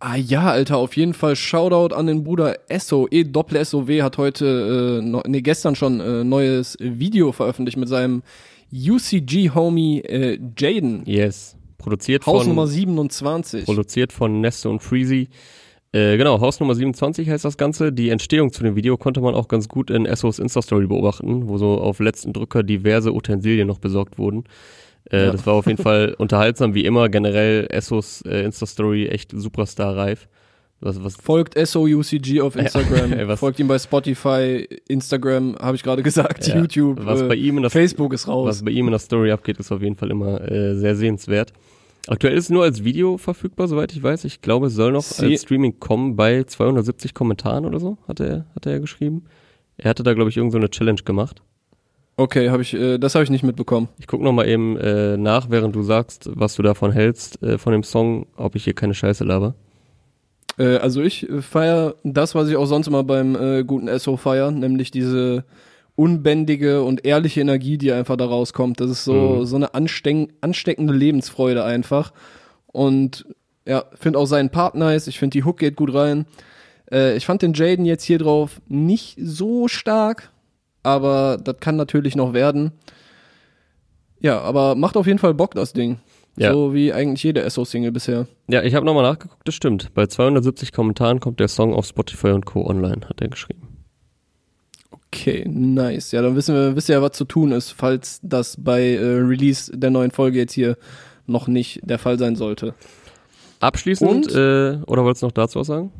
Ah ja, Alter, auf jeden Fall Shoutout an den Bruder Esso. E Doppel SOW hat heute, äh, no, nee, gestern schon äh, neues Video veröffentlicht mit seinem UCG-Homie äh, Jaden. Yes. Produziert Hausnummer von, 27. produziert von Neste und Freezy. Äh, genau, Hausnummer 27 heißt das Ganze. Die Entstehung zu dem Video konnte man auch ganz gut in Essos Insta-Story beobachten, wo so auf letzten Drücker diverse Utensilien noch besorgt wurden. Äh, Ja. Das war auf jeden Fall unterhaltsam, wie immer. Generell Essos äh, Insta-Story echt Superstar-reif. Was, was, Folgt SOUCG auf Instagram. Ey, was- Folgt ihm bei Spotify, Instagram, habe ich gerade gesagt, Ja, YouTube, was äh, bei ihm in der Facebook ist raus. was bei ihm in der Story abgeht, ist auf jeden Fall immer äh, sehr sehenswert. Aktuell ist es nur als Video verfügbar, soweit ich weiß. Ich glaube, es soll noch Sie- als Streaming kommen bei 270 Kommentaren oder so, hat er, hat er ja geschrieben. Er hatte da, glaube ich, irgend so eine Challenge gemacht. Okay, habe ich, äh, das habe ich nicht mitbekommen. Ich gucke noch mal eben äh, nach, während du sagst, was du davon hältst, äh, von dem Song, ob ich hier keine Scheiße laber. Äh, also ich äh, feier das, was ich auch sonst immer beim äh, guten SO feier, nämlich diese unbändige und ehrliche Energie, die einfach da rauskommt. Das ist so, Mhm. so eine ansteck ansteckende Lebensfreude einfach. Und ja, finde auch seinen Part nice. Ich finde, die Hook geht gut rein. Äh, ich fand den Jaden jetzt hier drauf nicht so stark, aber das kann natürlich noch werden. Ja, aber macht auf jeden Fall Bock, das Ding. Ja. So wie eigentlich jede SO-Single bisher. Ja, ich habe nochmal nachgeguckt, das stimmt. Bei 270 Kommentaren kommt der Song auf Spotify und Co. online, hat er geschrieben. Okay, nice. Ja, dann wissen wir, wisst ihr ja, was zu tun ist, falls das bei äh, Release der neuen Folge jetzt hier noch nicht der Fall sein sollte. Abschließend, Und? äh, oder wolltest du noch dazu was sagen?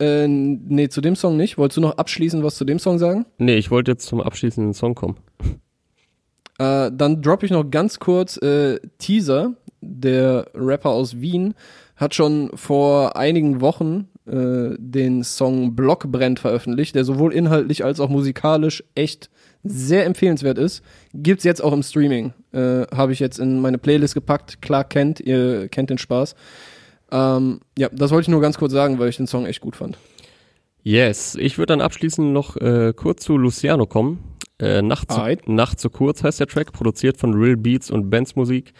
Äh, nee, zu dem Song nicht. Wolltest du noch abschließend was zu dem Song sagen? Nee, ich wollte jetzt zum abschließenden Song kommen. Äh, dann droppe ich noch ganz kurz äh, Teaser. Der Rapper aus Wien hat schon vor einigen Wochen äh, den Song Block brennt veröffentlicht, der sowohl inhaltlich als auch musikalisch echt sehr empfehlenswert ist. Gibt's jetzt auch im Streaming. Äh, Habe ich jetzt in meine Playlist gepackt. Klar kennt, ihr kennt den Spaß. Ähm, ja, das wollte ich nur ganz kurz sagen, weil ich den Song echt gut fand. Yes, ich würde dann abschließend noch äh, kurz zu Luciano kommen. Äh, Nacht, zu. Nacht zu kurz heißt der Track, produziert von Real Beats und Bands Musik.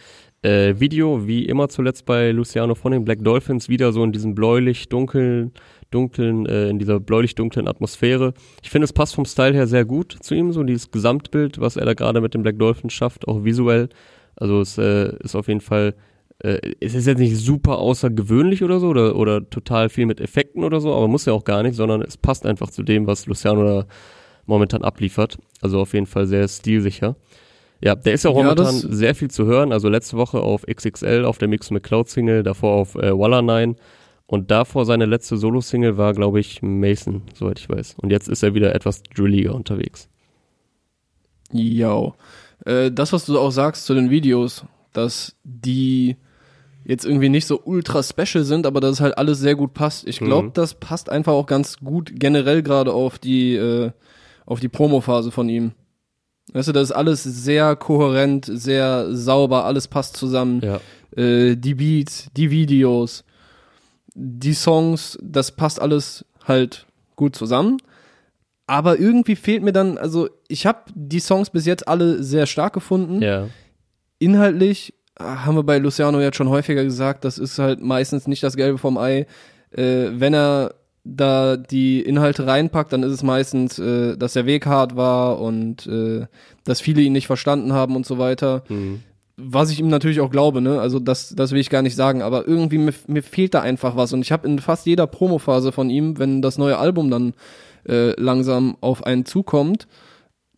Äh, Video, wie immer zuletzt bei Luciano von den Black Dolphins, wieder so in diesem bläulich-dunkeln, dunklen, äh, in dieser bläulich-dunklen Atmosphäre. Ich finde, es passt vom Style her sehr gut zu ihm, so dieses Gesamtbild, was er da gerade mit den Black Dolphins schafft, auch visuell. Also es äh, ist auf jeden Fall äh, es ist jetzt nicht super außergewöhnlich oder so oder, oder total viel mit Effekten oder so, aber muss ja auch gar nicht, sondern es passt einfach zu dem, was Luciano da momentan abliefert. Also auf jeden Fall sehr stilsicher. Ja, der ist ja auch Ja, momentan sehr viel zu hören. Also letzte Woche auf XXL auf der Mix McCloud Single, davor auf äh, Walla 9 und davor seine letzte Solo-Single war, glaube ich, Mason, soweit ich weiß. Und jetzt ist er wieder etwas drilliger unterwegs. Yo. Äh, das, was du auch sagst zu den Videos, dass die jetzt irgendwie nicht so ultra special sind, aber dass es halt alles sehr gut passt. Ich glaube, Mhm. das passt einfach auch ganz gut generell gerade auf die äh, auf die Promo-Phase von ihm. Weißt du, das ist alles sehr kohärent, sehr sauber, alles passt zusammen. Ja. Äh, die Beats, die Videos, die Songs, das passt alles halt gut zusammen. Aber irgendwie fehlt mir dann, also ich habe die Songs bis jetzt alle sehr stark gefunden. Ja. Inhaltlich äh, haben wir bei Luciano jetzt schon häufiger gesagt, das ist halt meistens nicht das Gelbe vom Ei. Äh, wenn er da die Inhalte reinpackt, dann ist es meistens, äh, dass der Weg hart war und äh, dass viele ihn nicht verstanden haben und so weiter. Mhm. Was ich ihm natürlich auch glaube, ne? Also das, das will ich gar nicht sagen, aber irgendwie mir, mir fehlt da einfach was. Und ich habe in fast jeder Promophase von ihm, wenn das neue Album dann äh, langsam auf einen zukommt,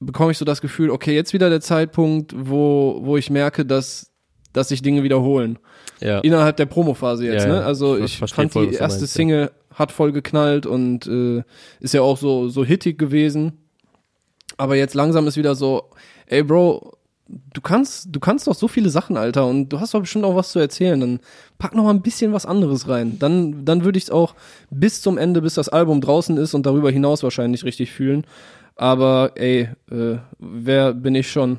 bekomme ich so das Gefühl, okay, jetzt wieder der Zeitpunkt, wo, wo ich merke, dass, dass sich Dinge wiederholen. Ja. Innerhalb der Promophase jetzt, Ja, ne? Also Ich ich, fand voll, die erste meinst. Single hat voll geknallt und äh, ist ja auch so, so hittig gewesen. Aber jetzt langsam ist wieder so, ey Bro, du kannst, du kannst doch so viele Sachen, Alter, und du hast doch bestimmt auch was zu erzählen. Dann pack noch mal ein bisschen was anderes rein. Dann, dann würde ich es auch bis zum Ende, bis das Album draußen ist und darüber hinaus wahrscheinlich richtig fühlen. Aber ey, äh, wer bin ich schon?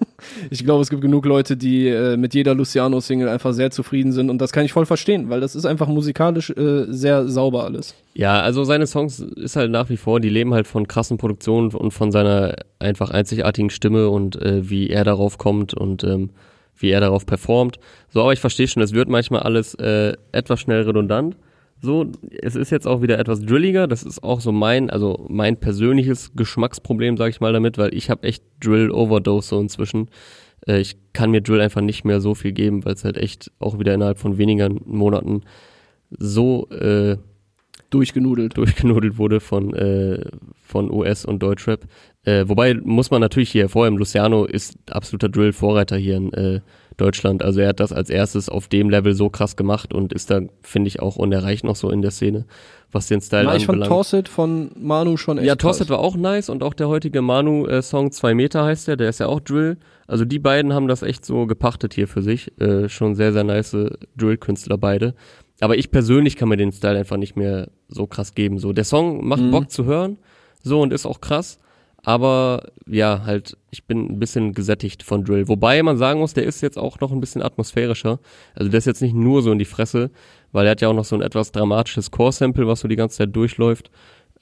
ich glaube, es gibt genug Leute, die äh, mit jeder Luciano-Single einfach sehr zufrieden sind und das kann ich voll verstehen, weil das ist einfach musikalisch äh, sehr sauber alles. Ja, also seine Songs ist halt nach wie vor, die leben halt von krassen Produktionen und von seiner einfach einzigartigen Stimme und äh, wie er darauf kommt und ähm, wie er darauf performt. So, aber ich verstehe schon, es wird manchmal alles äh, etwas schnell redundant, So, es ist jetzt auch wieder etwas drilliger. Das ist auch so mein, also mein persönliches Geschmacksproblem, sage ich mal damit, weil ich habe echt Drill-Overdose so inzwischen. Äh, ich kann mir Drill einfach nicht mehr so viel geben, weil es halt echt auch wieder innerhalb von wenigen Monaten so äh, durchgenudelt. durchgenudelt wurde von, äh, von US und Deutschrap. Äh, wobei muss man natürlich hier hervorheben, Luciano ist absoluter Drill-Vorreiter hier in äh, Deutschland. Also er hat das als erstes auf dem Level so krass gemacht und ist da, finde ich, auch unerreicht noch so in der Szene, was den Style Na, ich fand anbelangt. Tosset von Manu schon echt Ja, krass. war auch nice und auch der heutige Manu-Song 2 Meter heißt der, der ist ja auch Drill. Also die beiden haben das echt so gepachtet hier für sich. Äh, schon sehr, sehr nice Drill-Künstler beide. Aber ich persönlich kann mir den Style einfach nicht mehr so krass geben. So, der Song macht Mhm. Bock zu hören, so und ist auch krass. Aber ja, halt, ich bin ein bisschen gesättigt von Drill. Wobei man sagen muss, der ist jetzt auch noch ein bisschen atmosphärischer. Also der ist jetzt nicht nur so in die Fresse, weil er hat ja auch noch so ein etwas dramatisches Core-Sample, was so die ganze Zeit durchläuft.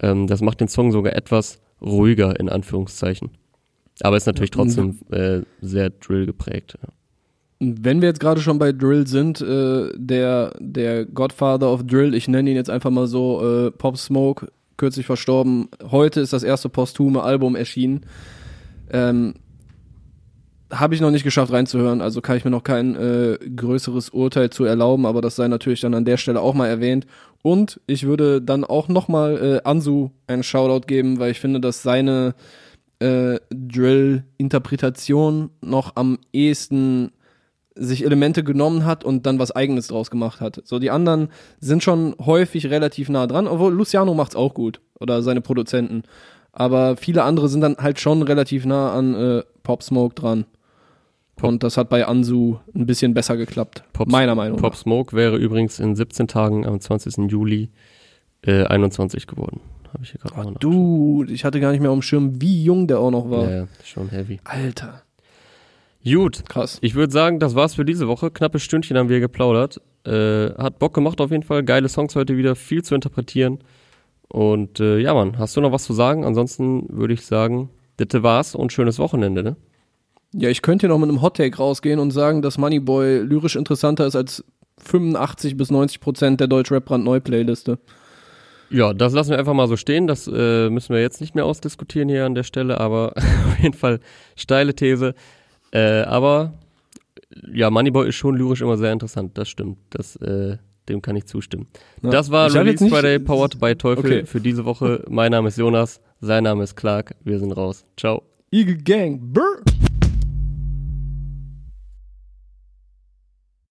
Ähm, das macht den Song sogar etwas ruhiger, in Anführungszeichen. Aber ist natürlich trotzdem äh, sehr Drill geprägt. Ja. Wenn wir jetzt gerade schon bei Drill sind, äh, der, der Godfather of Drill, ich nenne ihn jetzt einfach mal so, äh, Pop Smoke, kürzlich verstorben. Heute ist das erste posthume Album erschienen. Ähm, Habe ich noch nicht geschafft reinzuhören, also kann ich mir noch kein äh, größeres Urteil zu erlauben, aber das sei natürlich dann an der Stelle auch mal erwähnt. Und ich würde dann auch nochmal äh, Ansu einen Shoutout geben, weil ich finde, dass seine äh, Drill-Interpretation noch am ehesten sich Elemente genommen hat und dann was eigenes draus gemacht hat. So die anderen sind schon häufig relativ nah dran, obwohl Luciano macht's auch gut oder seine Produzenten. Aber viele andere sind dann halt schon relativ nah an äh, Pop Smoke dran. Und das hat bei Ansu ein bisschen besser geklappt. Pop- meiner Meinung Pop nach. Smoke wäre übrigens in 17 Tagen am 20. Juli äh, 21 geworden. Habe ich hier gerade Oh, mal du, ich hatte gar nicht mehr auf dem Schirm, wie jung der auch noch war. Ja, schon heavy. Alter, Gut, krass. ich würde sagen, das war's für diese Woche. Knappes Stündchen haben wir geplaudert. Äh, hat Bock gemacht auf jeden Fall. Geile Songs heute wieder, viel zu interpretieren. Und äh, ja, Mann, hast du noch was zu sagen? Ansonsten würde ich sagen, das war's und schönes Wochenende, ne? Ja, ich könnte hier noch mit einem Hottake rausgehen und sagen, dass Moneyboy lyrisch interessanter ist als 85 bis 90 Prozent der Deutsch-Rap-Brand-Neu-Playliste. Ja, das lassen wir einfach mal so stehen. Das äh, müssen wir jetzt nicht mehr ausdiskutieren hier an der Stelle, aber auf jeden Fall steile These. Äh, aber ja, Moneyboy ist schon lyrisch immer sehr interessant. Das stimmt. Das, äh, dem kann ich zustimmen. Ja. Das war Ich Release Friday powered by Teufel Okay. für diese Woche. Mein Name ist Jonas, sein Name ist Clark. Wir sind raus. Ciao. Eagle Gang, brr.